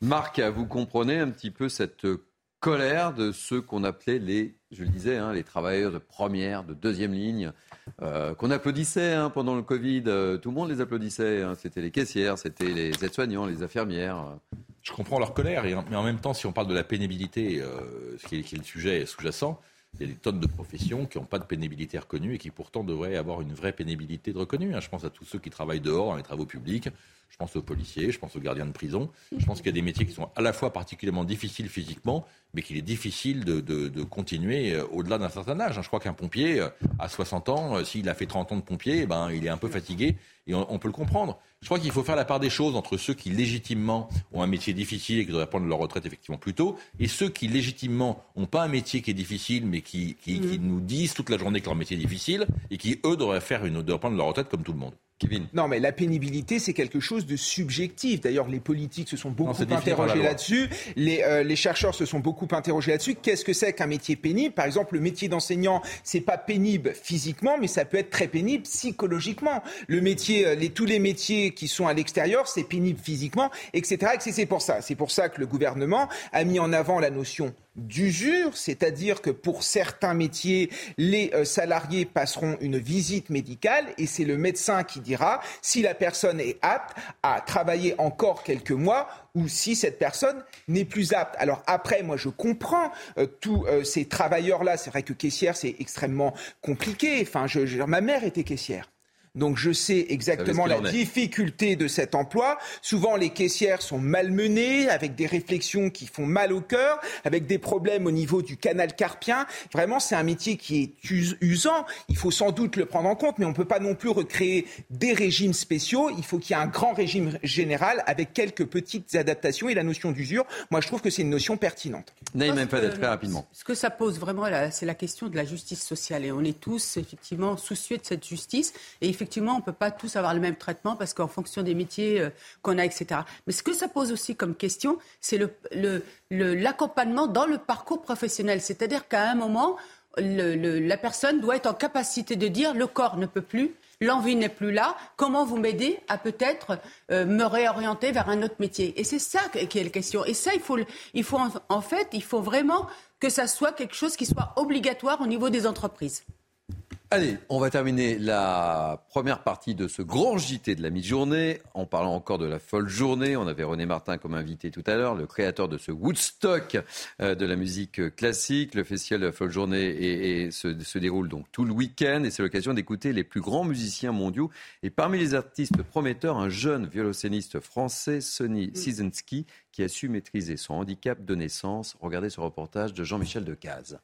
Marc, vous comprenez un petit peu cette colère de ceux qu'on appelait les, je le disais, hein, les travailleurs de première, de deuxième ligne, euh, qu'on applaudissait hein, pendant le Covid. Euh, tout le monde les applaudissait. Hein. C'était les caissières, c'était les aides-soignants, les infirmières. Je comprends leur colère, mais en même temps, si on parle de la pénibilité, euh, ce qui est, le sujet sous-jacent, il y a des tonnes de professions qui n'ont pas de pénibilité reconnue et qui pourtant devraient avoir une vraie pénibilité de reconnue. Je pense à tous ceux qui travaillent dehors dans les travaux publics. Je pense aux policiers, je pense aux gardiens de prison. Je pense qu'il y a des métiers qui sont à la fois particulièrement difficiles physiquement, mais qu'il est difficile de, continuer euh, au-delà d'un certain âge. Je crois qu'un pompier, euh, à 60 ans, euh, s'il a fait 30 ans de pompier, eh ben, il est un peu fatigué et on, peut le comprendre. Je crois qu'il faut faire la part des choses entre ceux qui légitimement ont un métier difficile et qui devraient prendre leur retraite effectivement plus tôt, et ceux qui légitimement n'ont pas un métier qui est difficile, mais qui, mmh. nous disent toute la journée que leur métier est difficile, et qui, eux, devraient, faire une, devraient prendre leur retraite comme tout le monde. Non, mais la pénibilité, c'est quelque chose de subjectif. D'ailleurs, les politiques se sont beaucoup interrogés là-dessus. Les, euh, les, chercheurs se sont beaucoup interrogés là-dessus. Qu'est-ce que c'est qu'un métier pénible? Par exemple, le métier d'enseignant, c'est pas pénible physiquement, mais ça peut être très pénible psychologiquement. Le métier, euh, les, tous les métiers qui sont à l'extérieur, c'est pénible physiquement, etc. Et c'est pour ça. C'est pour ça que le gouvernement a mis en avant la notion d'usure, c'est-à-dire que pour certains métiers, les euh, salariés passeront une visite médicale et c'est le médecin qui dira si la personne est apte à travailler encore quelques mois ou si cette personne n'est plus apte. Alors après, moi je comprends euh, tous euh, ces travailleurs-là. C'est vrai que caissière, c'est extrêmement compliqué. Enfin, ma mère était caissière. Donc je sais exactement la difficulté de cet emploi. Souvent les caissières sont malmenées, avec des réflexions qui font mal au cœur, avec des problèmes au niveau du canal carpien. Vraiment, c'est un métier qui est usant. Il faut sans doute le prendre en compte, mais on ne peut pas non plus recréer des régimes spéciaux. Il faut qu'il y ait un grand régime général avec quelques petites adaptations. Et la notion d'usure, moi je trouve que c'est une notion pertinente. Naïm très rapidement. Ce que ça pose vraiment, c'est la question de la justice sociale. Et on est tous effectivement soucieux de cette justice. Et effectivement, on ne peut pas tous avoir le même traitement parce qu'en fonction des métiers euh, qu'on a, etc. Mais ce que ça pose aussi comme question, c'est l'accompagnement le, dans le parcours professionnel. C'est-à-dire qu'à un moment, la personne doit être en capacité de dire le corps ne peut plus, l'envie n'est plus là, comment vous m'aider à peut-être euh, me réorienter vers un autre métier? Et c'est ça qui est la question. Et ça, il faut, il faut en fait, il faut vraiment que ça soit quelque chose qui soit obligatoire au niveau des entreprises. Allez, on va terminer la première partie de ce grand JT de la mi-journée en parlant encore de la folle journée. On avait René Martin comme invité tout à l'heure, le créateur de ce Woodstock euh, de la musique classique. Le festival de la folle journée et, se, déroule donc tout le week-end et c'est l'occasion d'écouter les plus grands musiciens mondiaux. Et parmi les artistes prometteurs, un jeune violoncelliste français, Sonny Sizinski, qui a su maîtriser son handicap de naissance. Regardez ce reportage de Jean-Michel Decaze.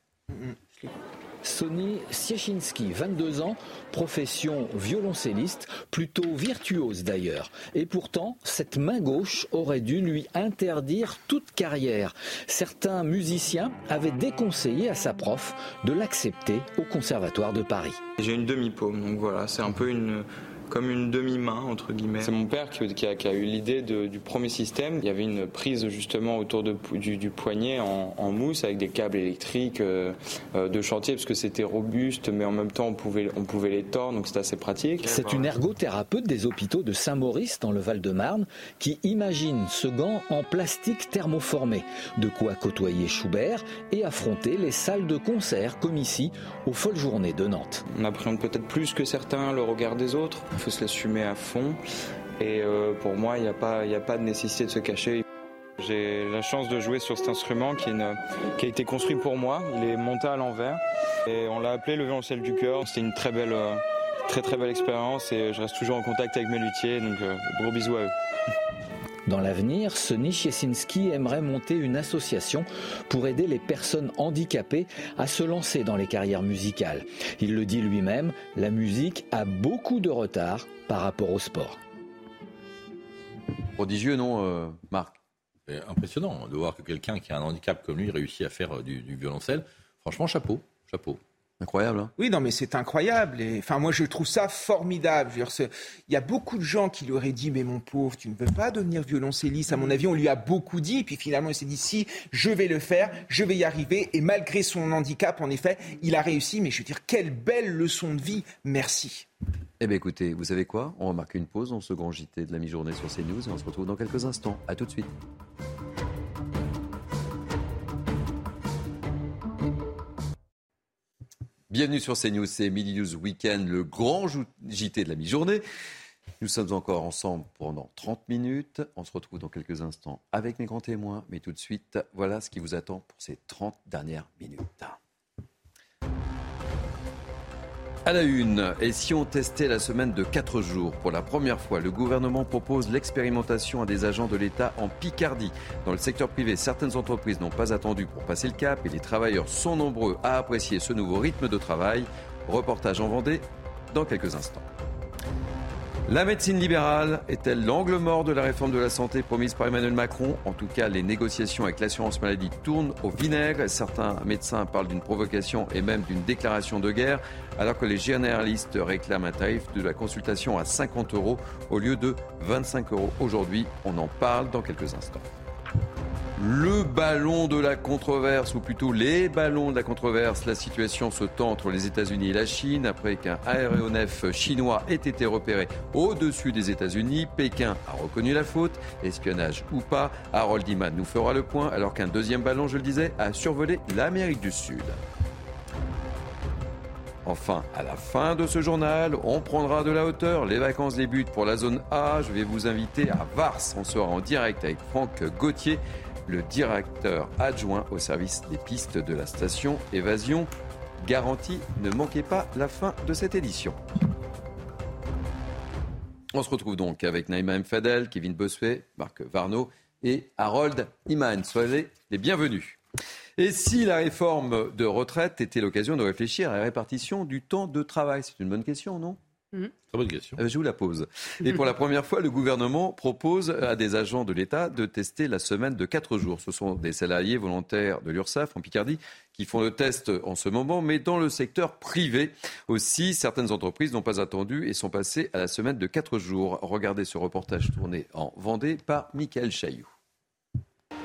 Sonny Siechinski, 22 ans, profession violoncelliste, plutôt virtuose d'ailleurs. Et pourtant, cette main gauche aurait dû lui interdire toute carrière. Certains musiciens avaient déconseillé à sa prof de l'accepter au Conservatoire de Paris. J'ai une demi-paume, donc voilà, c'est un peu une, comme une demi-main, entre guillemets. C'est mon père qui, a, eu l'idée du premier système. Il y avait une prise justement autour de, du, poignet en, mousse avec des câbles électriques euh, euh, de chantier parce que c'était robuste, mais en même temps on pouvait, on pouvait les tordre, donc c'était assez pratique. C'est une ergothérapeute des hôpitaux de Saint-Maurice dans le Val-de-Marne qui imagine ce gant en plastique thermoformé. De quoi côtoyer Schubert et affronter les salles de concert comme ici aux folles journées de Nantes. On appréhende peut-être plus que certains le regard des autres. Il faut se l'assumer à fond. Et euh, pour moi, il n'y a, pas, de nécessité de se cacher. J'ai la chance de jouer sur cet instrument qui, qui, a été construit pour moi. Il est monté à l'envers et on l'a appelé le violoncelle du cœur. C'était une très belle, euh, très très belle expérience et je reste toujours en contact avec mes luthiers. Donc euh, gros bisous à eux. Dans l'avenir, Sonny Chiesinski aimerait monter une association pour aider les personnes handicapées à se lancer dans les carrières musicales. Il le dit lui-même, la musique a beaucoup de retard par rapport au sport. Prodigieux, non, euh, Marc? C'est impressionnant de voir que quelqu'un qui a un handicap comme lui réussit à faire euh, du violoncelle. Franchement, chapeau, chapeau. Incroyable. Hein oui, non, mais c'est incroyable. Et, enfin, moi, je trouve ça formidable. il y a beaucoup de gens qui lui auraient dit, mais mon pauvre, tu ne veux pas devenir violoncelliste. À mon avis, on lui a beaucoup dit. Et puis finalement, il s'est dit, si, je vais le faire, je vais y arriver. Et malgré son handicap, en effet, il a réussi. Mais je veux dire, quelle belle leçon de vie. Merci. Eh bien, écoutez, vous savez quoi? On va marquer une pause dans ce grand JT de la mi-journée sur CNews et on se retrouve dans quelques instants. À tout de suite. Bienvenue sur CNews, c'est Midi News Weekend, le grand JT de la mi-journée. Nous sommes encore ensemble pendant 30 minutes. On se retrouve dans quelques instants avec mes grands témoins. Mais tout de suite, voilà ce qui vous attend pour ces 30 dernières minutes. À la une, et si on testait la semaine de 4 jours Pour la première fois, le gouvernement propose l'expérimentation à des agents de l'État en Picardie. Dans le secteur privé, certaines entreprises n'ont pas attendu pour passer le cap et les travailleurs sont nombreux à apprécier ce nouveau rythme de travail. Reportage en Vendée dans quelques instants. La médecine libérale est-elle l'angle mort de la réforme de la santé promise par Emmanuel Macron? En tout cas, les négociations avec l'assurance maladie tournent au vinaigre. Certains médecins parlent d'une provocation et même d'une déclaration de guerre, alors que les généralistes réclament un tarif de la consultation à 50 euros au lieu de 25 euros aujourd'hui. On en parle dans quelques instants. Le ballon de la controverse, ou plutôt les ballons de la controverse, la situation se tend entre les États-Unis et la Chine après qu'un aéronef chinois ait été repéré au-dessus des États-Unis. Pékin a reconnu la faute, espionnage ou pas. Harold Iman nous fera le point alors qu'un deuxième ballon, je le disais, a survolé l'Amérique du Sud. Enfin, à la fin de ce journal, on prendra de la hauteur. Les vacances débutent pour la zone A. Je vais vous inviter à Vars. On sera en direct avec Franck Gauthier le directeur adjoint au service des pistes de la station Évasion. Garantie, ne manquez pas la fin de cette édition. On se retrouve donc avec Naïma M. Fadel, Kevin Bossuet, Marc Varno et Harold Iman. Soyez les bienvenus. Et si la réforme de retraite était l'occasion de réfléchir à la répartition du temps de travail? C'est une bonne question, non? Mhm. Très bonne question. Euh, je vous la pose. Et pour la première fois, le gouvernement propose à des agents de l'État de tester la semaine de 4 jours. Ce sont des salariés volontaires de l'URSSAF en Picardie qui font le test en ce moment, mais dans le secteur privé aussi, certaines entreprises n'ont pas attendu et sont passées à la semaine de 4 jours. Regardez ce reportage tourné en Vendée par Michael Chailloux.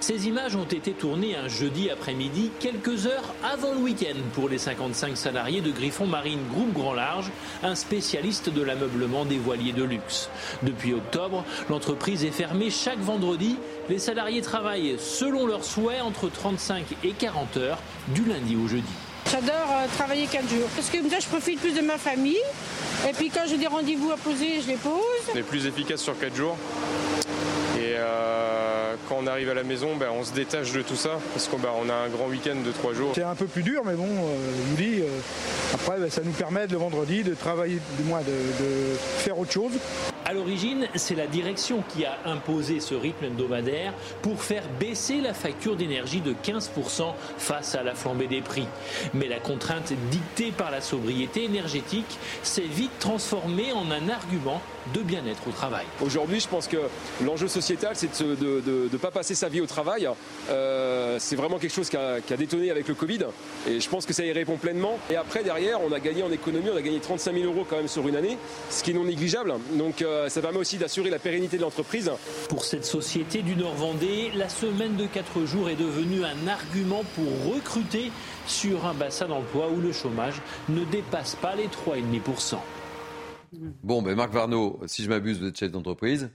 Ces images ont été tournées un jeudi après-midi, quelques heures avant le week-end, pour les 55 salariés de Griffon Marine Groupe Grand Large, un spécialiste de l'ameublement des voiliers de luxe. Depuis octobre, l'entreprise est fermée chaque vendredi. Les salariés travaillent selon leurs souhaits entre 35 et 40 heures, du lundi au jeudi. J'adore euh, travailler 4 jours. Parce que moi, je profite plus de ma famille. Et puis quand j'ai des rendez-vous à poser, je les pose. On est plus efficace sur 4 jours. Et euh, quand on arrive à la maison, ben, on se détache de tout ça parce qu'on ben, a un grand week-end de trois jours. C'est un peu plus dur, mais bon, euh, je vous dis, euh, après, ben, ça nous permet le vendredi de travailler, du moins de, de faire autre chose. À l'origine, c'est la direction qui a imposé ce rythme hebdomadaire pour faire baisser la facture d'énergie de 15% face à la flambée des prix. Mais la contrainte dictée par la sobriété énergétique s'est vite transformée en un argument de bien-être au travail. Aujourd'hui, je pense que l'enjeu sociétal, c'est de ne pas passer sa vie au travail. Euh, c'est vraiment quelque chose qui a, qui a, détonné avec le Covid. Et je pense que ça y répond pleinement. Et après, derrière, on a gagné en économie, on a gagné 35 000 euros quand même sur une année, ce qui est non négligeable. Donc euh, ça permet aussi d'assurer la pérennité de l'entreprise. Pour cette société du Nord-Vendée, la semaine de 4 jours est devenue un argument pour recruter sur un bassin d'emploi où le chômage ne dépasse pas les 3,5%. Bon, ben Marc Varnaud, si je m'abuse, vous êtes chef d'entreprise.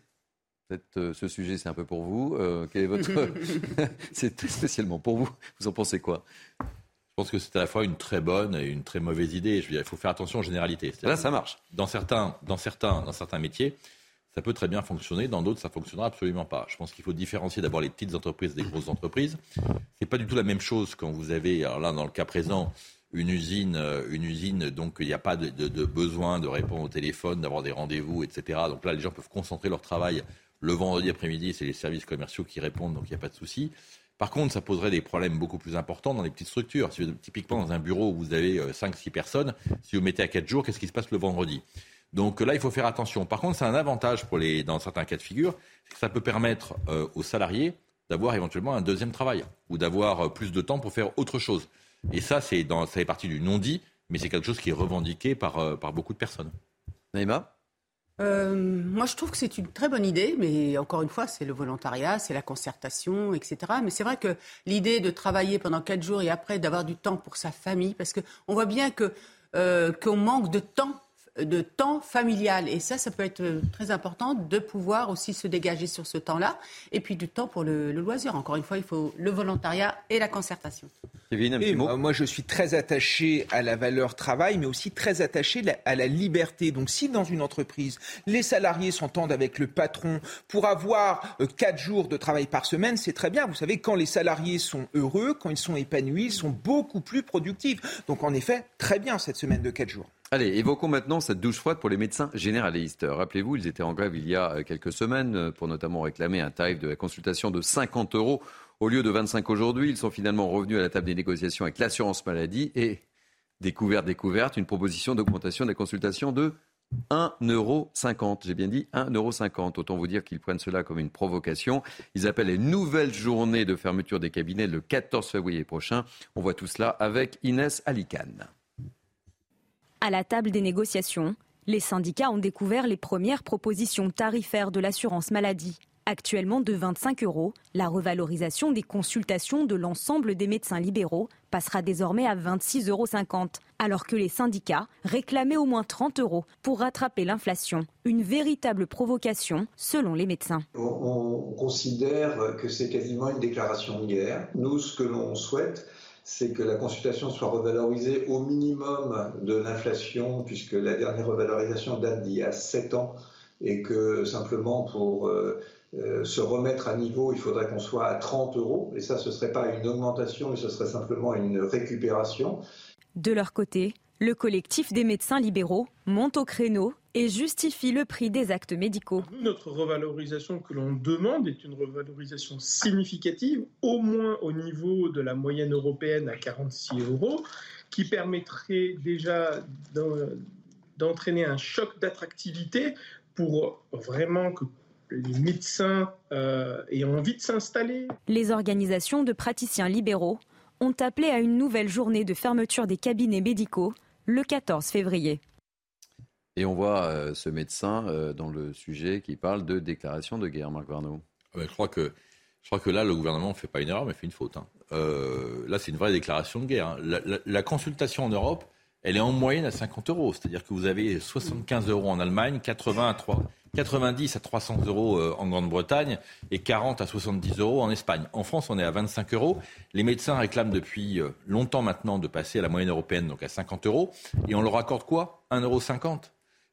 Peut-être euh, ce sujet, c'est un peu pour vous. Euh, quel est votre. c'est spécialement pour vous. Vous en pensez quoi? Je pense que c'est à la fois une très bonne et une très mauvaise idée. Je veux dire, il faut faire attention aux généralités. Là, ça marche. Dans certains, dans, certains, dans certains métiers, ça peut très bien fonctionner. Dans d'autres, ça fonctionnera absolument pas. Je pense qu'il faut différencier d'abord les petites entreprises des grosses entreprises. C'est pas du tout la même chose quand vous avez, alors là, dans le cas présent, une usine, euh, une usine, donc il n'y a pas de, de, de, besoin de répondre au téléphone, d'avoir des rendez-vous, etc. Donc là, les gens peuvent concentrer leur travail le vendredi après-midi, c'est les services commerciaux qui répondent, donc il n'y a pas de souci. Par contre, ça poserait des problèmes beaucoup plus importants dans les petites structures. Si, typiquement, dans un bureau où vous avez 5-6 euh, personnes, si vous mettez à 4 jours, qu'est-ce qui se passe le vendredi? Donc là, il faut faire attention. Par contre, c'est un avantage pour les, dans certains cas de figure, c'est que ça peut permettre euh, aux salariés d'avoir éventuellement un deuxième travail ou d'avoir euh, plus de temps pour faire autre chose. Et ça, c'est dans, ça fait partie du non-dit, mais c'est quelque chose qui est revendiqué par, par beaucoup de personnes. Naïma? Euh, moi, je trouve que c'est une très bonne idée, mais encore une fois, c'est le volontariat, c'est la concertation, etc. Mais c'est vrai que l'idée de travailler pendant quatre jours et après d'avoir du temps pour sa famille, parce qu'on voit bien que euh, qu'on manque de temps de temps familial. Et ça, ça peut être très important de pouvoir aussi se dégager sur ce temps-là. Et puis du temps pour le, loisir. Encore une fois, il faut le volontariat et la concertation. Moi, je suis très attaché à la valeur travail, mais aussi très attaché à la liberté. Donc, si dans une entreprise, les salariés s'entendent avec le patron pour avoir euh, quatre jours de travail par semaine, c'est très bien. Vous savez, quand les salariés sont heureux, quand ils sont épanouis, ils sont beaucoup plus productifs. Donc, en effet, très bien cette semaine de quatre jours. Allez, évoquons maintenant cette douche froide pour les médecins généralistes. Rappelez-vous, ils étaient en grève il y a euh, quelques semaines euh, pour notamment réclamer un tarif de consultation de 50 euros au lieu de 25 aujourd'hui. Ils sont finalement revenus à la table des négociations avec l'assurance maladie et, découverte, découverte, une proposition d'augmentation des consultations de 1,50 euro. J'ai bien dit 1,50 euro. Autant vous dire qu'ils prennent cela comme une provocation. Ils appellent une nouvelle journée de fermeture des cabinets le 14 février prochain. On voit tout cela avec Inès Alicane. À la table des négociations, les syndicats ont découvert les premières propositions tarifaires de l'assurance maladie. Actuellement de 25 euros, la revalorisation des consultations de l'ensemble des médecins libéraux passera désormais à 26,50 euros, alors que les syndicats réclamaient au moins 30 euros pour rattraper l'inflation. Une véritable provocation selon les médecins. On, considère que c'est quasiment une déclaration de guerre. Nous, ce que l'on souhaite, c'est que la consultation soit revalorisée au minimum de l'inflation, puisque la dernière revalorisation date d'il y a 7 ans, et que simplement pour euh, euh, se remettre à niveau, il faudrait qu'on soit à 30 euros, et ça, ce ne serait pas une augmentation, mais ce serait simplement une récupération. De leur côté, le collectif des médecins libéraux monte au créneau et justifie le prix des actes médicaux. Notre revalorisation que l'on demande est une revalorisation significative, au moins au niveau de la moyenne européenne à 46 euros, qui permettrait déjà d'entraîner un choc d'attractivité pour vraiment que les médecins euh, aient envie de s'installer. Les organisations de praticiens libéraux ont appelé à une nouvelle journée de fermeture des cabinets médicaux le 14 février. Et on voit euh, ce médecin euh, dans le sujet qui parle de déclaration de guerre, Marc Varnaud. Ah ben, je, crois que, je crois que là, le gouvernement ne fait pas une erreur, mais fait une faute. Hein. Euh, là, c'est une vraie déclaration de guerre. Hein. La, consultation en Europe, elle est en moyenne à 50 euros. C'est-à-dire que vous avez 75 euros en Allemagne, 80 à 3, 90 à 300 euros en Grande-Bretagne et 40 à 70 euros en Espagne. En France, on est à 25 euros. Les médecins réclament depuis longtemps maintenant de passer à la moyenne européenne, donc à 50 euros. Et on leur accorde quoi? 1,50 euros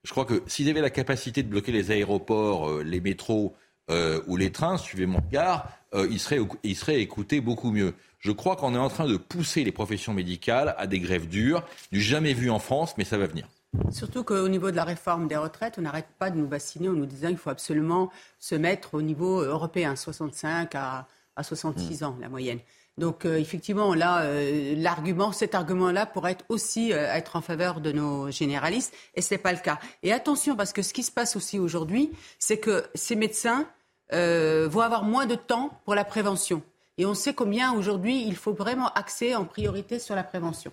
je crois que s'ils avaient la capacité de bloquer les aéroports, euh, les métros euh, ou les trains, suivez mon regard, euh, ils, seraient, ils seraient écoutés beaucoup mieux. Je crois qu'on est en train de pousser les professions médicales à des grèves dures, du jamais vu en France, mais ça va venir. Surtout qu'au niveau de la réforme des retraites, on n'arrête pas de nous bassiner en nous disant qu'il faut absolument se mettre au niveau européen, 65 à, 66 ans, la moyenne. Donc euh, effectivement, là, euh, l'argument, cet argument-là pourrait être aussi euh, être en faveur de nos généralistes, et ce n'est pas le cas. Et attention, parce que ce qui se passe aussi aujourd'hui, c'est que ces médecins vont avoir moins de temps pour la prévention. Et on sait combien aujourd'hui il faut vraiment axer en priorité sur la prévention.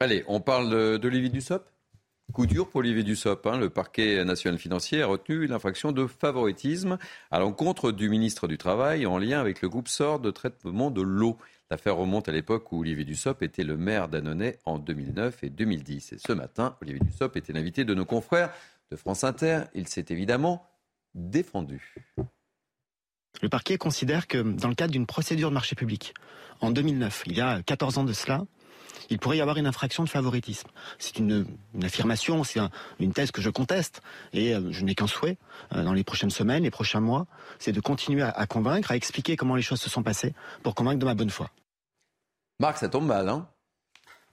Allez, on parle d'Olivier Dussopt Coup dur pour Olivier Dussopt. Hein. Le parquet national financier a retenu l'infraction de favoritisme à l'encontre du ministre du Travail en lien avec le groupe SOR de traitement de l'eau. L'affaire remonte à l'époque où Olivier Dussopt était le maire d'Annonay en 2009 et 2010. Et ce matin, Olivier Dussopt était l'invité de nos confrères de France Inter. Il s'est évidemment défendu. Le parquet considère que dans le cadre d'une procédure de marché public, en 2009, il y a 14 ans de cela, il pourrait y avoir une infraction de favoritisme. C'est une, affirmation, c'est une thèse que je conteste et euh, je n'ai qu'un souhait euh, dans les prochaines semaines, les prochains mois, c'est de continuer à, convaincre, à expliquer comment les choses se sont passées pour convaincre de ma bonne foi. Marc, ça tombe mal, hein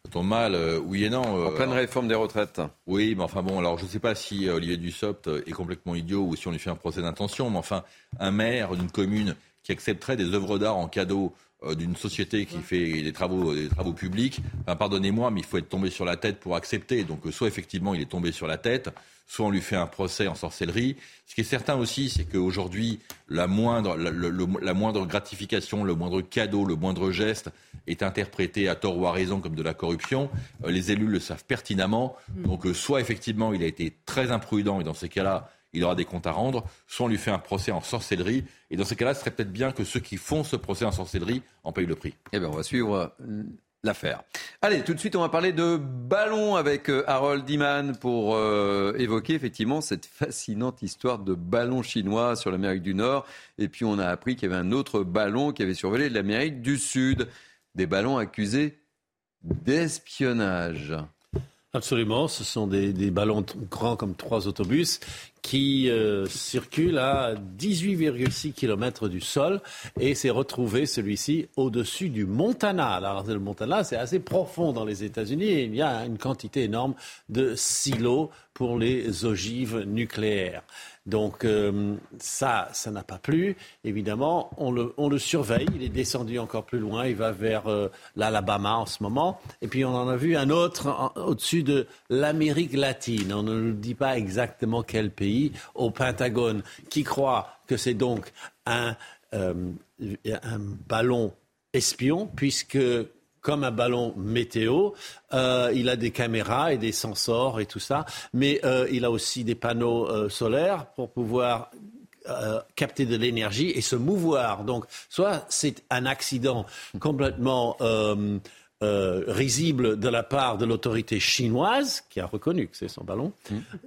ça tombe mal, euh, oui et non. en pleine réforme des retraites. Oui, mais enfin bon, alors je ne sais pas si Olivier Dussopt est complètement idiot ou si on lui fait un procès d'intention, mais enfin, un maire d'une commune qui accepterait des œuvres d'art en cadeau euh, d'une société qui fait des travaux, des travaux publics, pardonnez-moi, mais il faut être tombé sur la tête pour accepter. Donc, euh, soit effectivement il est tombé sur la tête, soit on lui fait un procès en sorcellerie. Ce qui est certain aussi, c'est qu'aujourd'hui, la moindre, la, moindre gratification, le moindre cadeau, le moindre geste est interprété à tort ou à raison comme de la corruption. Euh, les élus le savent pertinemment. Mm. Donc, soit effectivement il a été très imprudent et dans ces cas-là, il aura des comptes à rendre, soit on lui fait un procès en sorcellerie. Et dans ces cas-là, ce serait peut-être bien que ceux qui font ce procès en sorcellerie en payent le prix. Eh bien, on va suivre euh, l'affaire. Allez, tout de suite, on va parler de ballon avec euh, Harold Iman pour euh, évoquer effectivement cette fascinante histoire de ballon chinois sur l'Amérique du Nord. Et puis, on a appris qu'il y avait un autre ballon qui avait survolé l'Amérique du Sud. Des ballons accusés d'espionnage. Absolument, ce sont des, ballons grands comme trois autobus qui euh, circulent à 18,6 km du sol et s'est retrouvé celui-ci au-dessus du Montana. Alors le Montana, c'est assez profond dans les États-Unis et il y a une quantité énorme de silos pour les ogives nucléaires. Donc euh, ça, ça n'a pas plu. Évidemment, on le, surveille. Il est descendu encore plus loin. Il va vers euh, l'Alabama en ce moment. Et puis on en a vu un autre au-dessus de l'Amérique latine. On ne nous dit pas exactement quel pays au Pentagone, qui croit que c'est donc un, euh, un ballon espion, puisque comme un ballon météo. Euh, il a des caméras et des sensors et tout ça, mais euh, il a aussi des panneaux euh, solaires pour pouvoir capter de l'énergie et se mouvoir. Donc, soit c'est un accident complètement euh, risible de la part de l'autorité chinoise, qui a reconnu que c'est son ballon,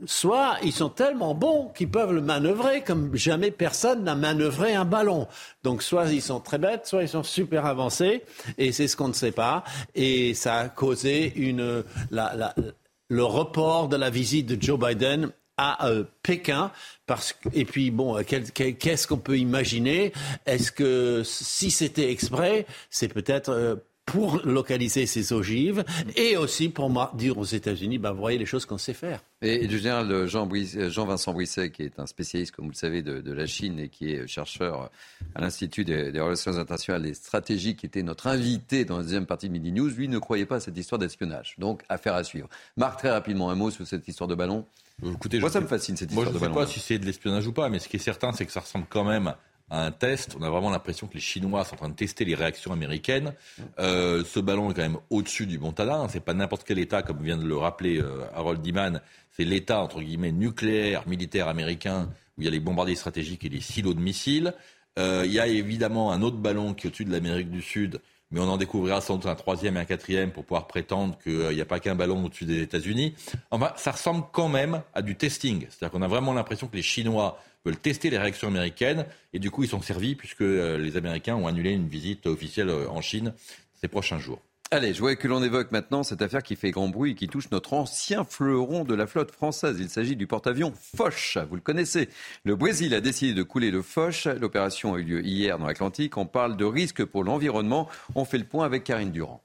soit ils sont tellement bons qu'ils peuvent le manœuvrer comme jamais personne n'a manœuvré un ballon. Donc soit ils sont très bêtes, soit ils sont super avancés, et c'est ce qu'on ne sait pas. Et ça a causé une, le report de la visite de Joe Biden à euh, Pékin. Parce et puis, bon, qu'est-ce qu'on peut imaginer? Est-ce que si c'était exprès, c'est peut-être euh, pour localiser ces ogives et aussi pour dire aux États-Unis, ben, vous voyez les choses qu'on sait faire. Et, le général Jean-Vincent Brisset, qui est un spécialiste, comme vous le savez, de, la Chine et qui est chercheur à l'Institut des, relations internationales et stratégiques, qui était notre invité dans la deuxième partie de Midi News, lui ne croyait pas à cette histoire d'espionnage. Donc, affaire à suivre. Marc, très rapidement, un mot sur cette histoire de ballon. Écoutez, moi, ça me fascine cette histoire de ballon. Je ne sais pas si c'est de l'espionnage ou pas, mais ce qui est certain, c'est que ça ressemble quand même un test. On a vraiment l'impression que les Chinois sont en train de tester les réactions américaines. Euh, ce ballon est quand même au-dessus du Montana. Hein. C'est pas n'importe quel État, comme vient de le rappeler euh, Harold Diman. C'est l'État entre guillemets nucléaire, militaire américain, où il y a les bombardiers stratégiques et les silos de missiles. Euh, il y a évidemment un autre ballon qui est au-dessus de l'Amérique du Sud, mais on en découvrira sans doute un troisième et un quatrième pour pouvoir prétendre qu'il n'y a pas qu'un ballon au-dessus des États-Unis. Enfin, ça ressemble quand même à du testing. C'est-à-dire qu'on a vraiment l'impression que les Chinois veulent tester les réactions américaines. Et du coup, ils sont servis puisque euh, les Américains ont annulé une visite officielle euh, en Chine ces prochains jours. Allez, je voudrais que l'on évoque maintenant cette affaire qui fait grand bruit et qui touche notre ancien fleuron de la flotte française. Il s'agit du porte-avions Foch. Vous le connaissez. Le Brésil a décidé de couler le Foch. L'opération a eu lieu hier dans l'Atlantique. On parle de risque pour l'environnement. On fait le point avec Karine Durand.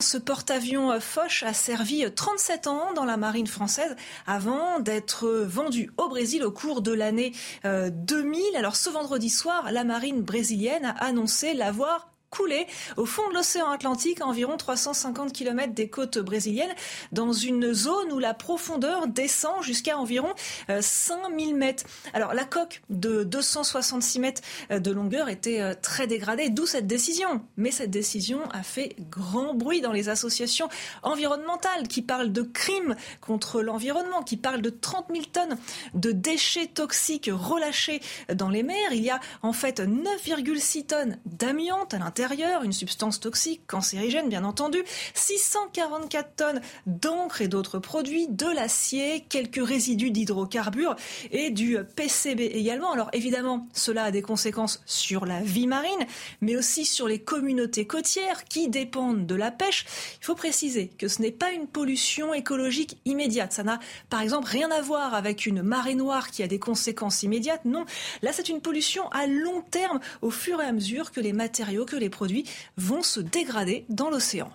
Ce porte-avions Foch a servi 37 ans dans la marine française avant d'être vendu au Brésil au cours de l'année 2000. Alors ce vendredi soir, la marine brésilienne a annoncé l'avoir coulé au fond de l'océan Atlantique, à environ 350 km des côtes brésiliennes, dans une zone où la profondeur descend jusqu'à environ 5000 euh, mètres. Alors la coque de 266 mètres euh, de longueur était euh, très dégradée, d'où cette décision. Mais cette décision a fait grand bruit dans les associations environnementales qui parlent de crimes contre l'environnement, qui parlent de 30 000 tonnes de déchets toxiques relâchés dans les mers. Il y a en fait 9,6 tonnes d'amiante à l'intérieur une substance toxique, cancérigène bien entendu, 644 tonnes d'encre et d'autres produits, de l'acier, quelques résidus d'hydrocarbures et du PCB également. Alors évidemment, cela a des conséquences sur la vie marine, mais aussi sur les communautés côtières qui dépendent de la pêche. Il faut préciser que ce n'est pas une pollution écologique immédiate. Ça n'a par exemple rien à voir avec une marée noire qui a des conséquences immédiates. Non, là c'est une pollution à long terme au fur et à mesure que les matériaux, que les produits vont se dégrader dans l'océan.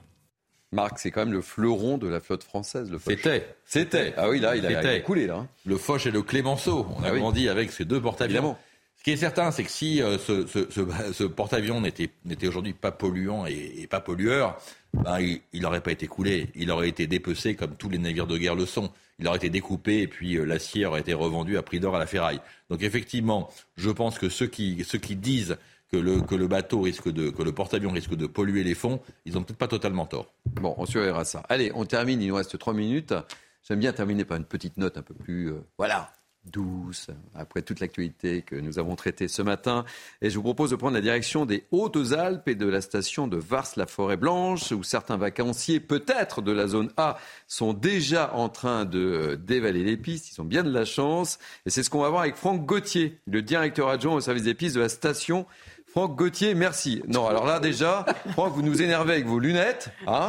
Marc, c'est quand même le fleuron de la flotte française, le C'était. C'était. Ah oui, là, il a, coulé, là. Hein. Le Foch et le Clémenceau. On a ah grandi avec ces deux porte-avions. Ce qui est certain, c'est que si euh, ce, porte-avions n'était aujourd'hui pas polluant et, pas pollueur, ben, il n'aurait pas été coulé. Il aurait été dépecé comme tous les navires de guerre le sont. Il aurait été découpé et puis euh, l'acier aurait été revendu à prix d'or à la ferraille. Donc effectivement, je pense que ceux qui, ceux qui disent que le, que le bateau risque de, que le porte-avions risque de polluer les fonds, ils n'ont peut-être pas totalement tort. Bon, on surveillera ça. Allez, on termine, il nous reste trois minutes. J'aime bien terminer par une petite note un peu plus, euh, voilà, douce, après toute l'actualité que nous avons traitée ce matin. Et je vous propose de prendre la direction des Hautes-Alpes et de la station de Vars-la-Forêt-Blanche, où certains vacanciers, peut-être de la zone A, sont déjà en train de euh, dévaler les pistes. Ils ont bien de la chance. Et c'est ce qu'on va voir avec Franck Gauthier, le directeur adjoint au service des pistes de la station Franck Gauthier, merci. Non, alors là déjà, Franck, vous nous énervez avec vos lunettes hein,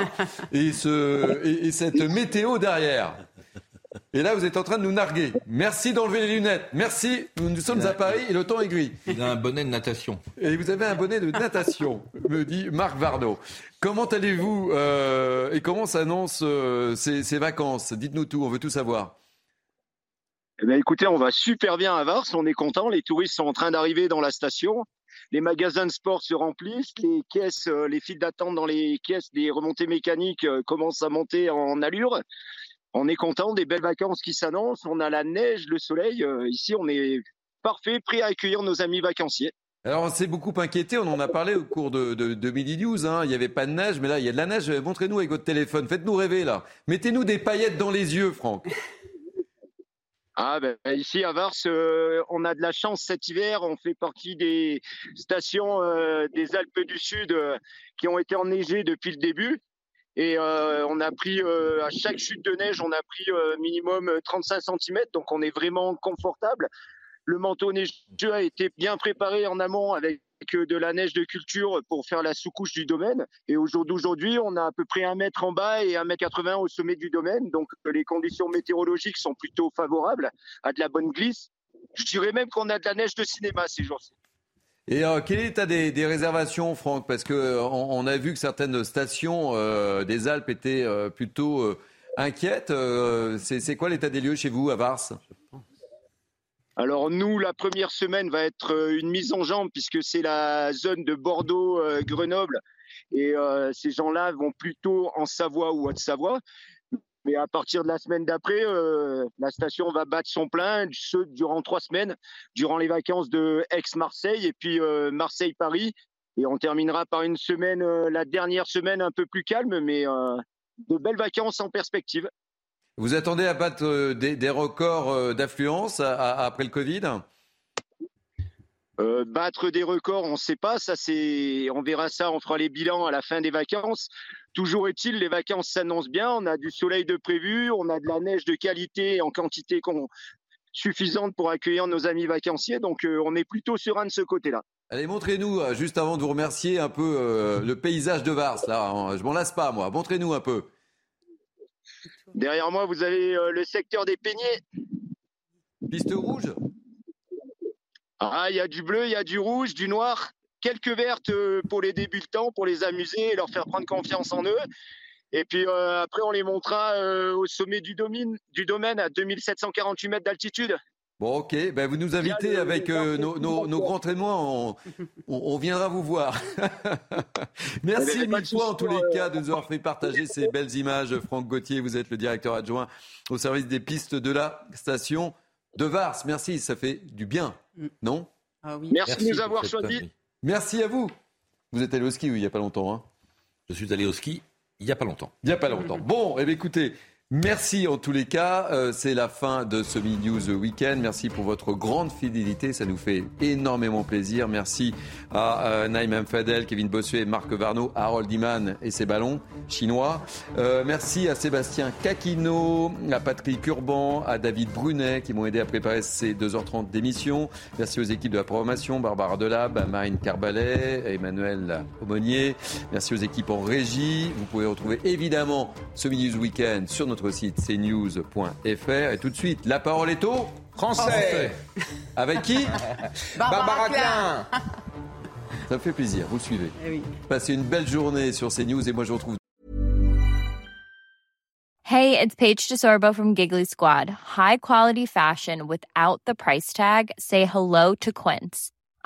et, ce, et, cette météo derrière. Et là, vous êtes en train de nous narguer. Merci d'enlever les lunettes. Merci. Nous, sommes à Paris et le temps est gris. Il a un bonnet de natation. Et vous avez un bonnet de natation, me dit Marc Varno. Comment allez-vous euh, et comment s'annoncent euh, ces, vacances? Dites-nous tout, on veut tout savoir. Eh bien, écoutez, on va super bien à Vars, on est content. Les touristes sont en train d'arriver dans la station les magasins de sport se remplissent, les caisses, euh, les files d'attente dans les caisses des remontées mécaniques euh, commencent à monter en allure. On est content des belles vacances qui s'annoncent. On a la neige, le soleil. Euh, ici, on est parfait, prêt à accueillir nos amis vacanciers. Alors, on s'est beaucoup inquiété. On en a parlé au cours de, de, Midi News. Hein. Il n'y avait pas de neige, mais là, il y a de la neige. Montrez-nous avec votre téléphone. Faites-nous rêver, là. Mettez-nous des paillettes dans les yeux, Franck. Ah ben, ici à Vars, euh, on a de la chance cet hiver. On fait partie des stations euh, des Alpes du Sud euh, qui ont été enneigées depuis le début. Et on a pris à chaque chute de neige, on a pris minimum 35 cm, donc on est vraiment confortable. Le manteau neigeux a été bien préparé en amont avec de la neige de culture pour faire la sous-couche du domaine. Et aujourd'hui, on a à peu près un mètre en bas et un mètre 80 au sommet du domaine. Donc les conditions météorologiques sont plutôt favorables à de la bonne glisse. Je dirais même qu'on a de la neige de cinéma ces jours-ci. Et euh, quel est l'état des, réservations, Franck? Parce qu'on euh, on a vu que certaines stations euh, des Alpes étaient plutôt inquiètes. C'est quoi l'état des lieux chez vous, à Vars? Alors nous, la première semaine va être euh, une mise en jambe puisque c'est la zone de Bordeaux-Grenoble euh, et euh, ces gens-là vont plutôt en Savoie ou Haute-Savoie. Mais à partir de la semaine d'après, la station va battre son plein, ce durant trois semaines, durant les vacances de Aix-Marseille et puis Marseille-Paris. Et on terminera par une semaine, la dernière semaine un peu plus calme, mais de belles vacances en perspective. Vous attendez à battre euh, des, records euh, d'affluence après le Covid? Euh, battre des records, on ne sait pas. Ça, c'est, on verra ça. On fera les bilans à la fin des vacances. Toujours est-il, les vacances s'annoncent bien. On a du soleil de prévu, on a de la neige de qualité en quantité suffisante pour accueillir nos amis vacanciers. Donc, on est plutôt serein de ce côté-là. Allez, montrez-nous, juste avant de vous remercier, un peu le paysage de Vars. Là, je m'en lasse pas, moi. Montrez-nous un peu. Derrière moi, vous avez euh, le secteur des peignets. Piste rouge Ah, il y a du bleu, il y a du rouge, du noir, quelques vertes euh, pour les débutants, pour les amuser et leur faire prendre confiance en eux. Et puis euh, après, on les montrera euh, au sommet du, domaine, du domaine à 2748 mètres d'altitude. Bon, ok. Ben, vous nous invitez avec euh, nos, nos, nos grands témoins. On, on, on viendra vous voir. Merci mille fois en tous les euh, cas de nous avoir fait partager ces belles images. Franck Gauthier, vous êtes le directeur adjoint au service des pistes de la station de Vars. Merci, ça fait du bien, non? Ah oui. Merci, de nous avoir choisis. Merci à vous. Vous êtes allé au ski oui, il n'y a pas longtemps. Hein Je suis allé au ski il n'y a pas longtemps. Il n'y a pas longtemps. Bon, eh bien, écoutez, merci en tous les cas. Euh, c'est la fin de ce News Weekend. Merci pour votre grande fidélité. Ça nous fait énormément plaisir. Merci à euh, Naïm. Fadel, Kevin Bossuet, Marc Varno, Harold Iman et ses ballons chinois. Euh, merci à Sébastien Caquino, à Patrick Urban, à David Brunet qui m'ont aidé à préparer ces 2h30 d'émission. Merci aux équipes de la programmation, Barbara Delab, Marine Carbalet, Emmanuel Aumonier. Merci aux équipes en régie. Vous pouvez retrouver évidemment ce News Weekend sur notre site cnews.fr. Et tout de suite, la parole est au Français. Avec qui Barbara Klein. Ça me fait plaisir, vous suivez. Eh oui. Passez une belle journée sur CNews et moi je vous retrouve Hey, it's Paige DeSorbo from Giggly Squad. High quality fashion without the price tag. Say hello to Quince.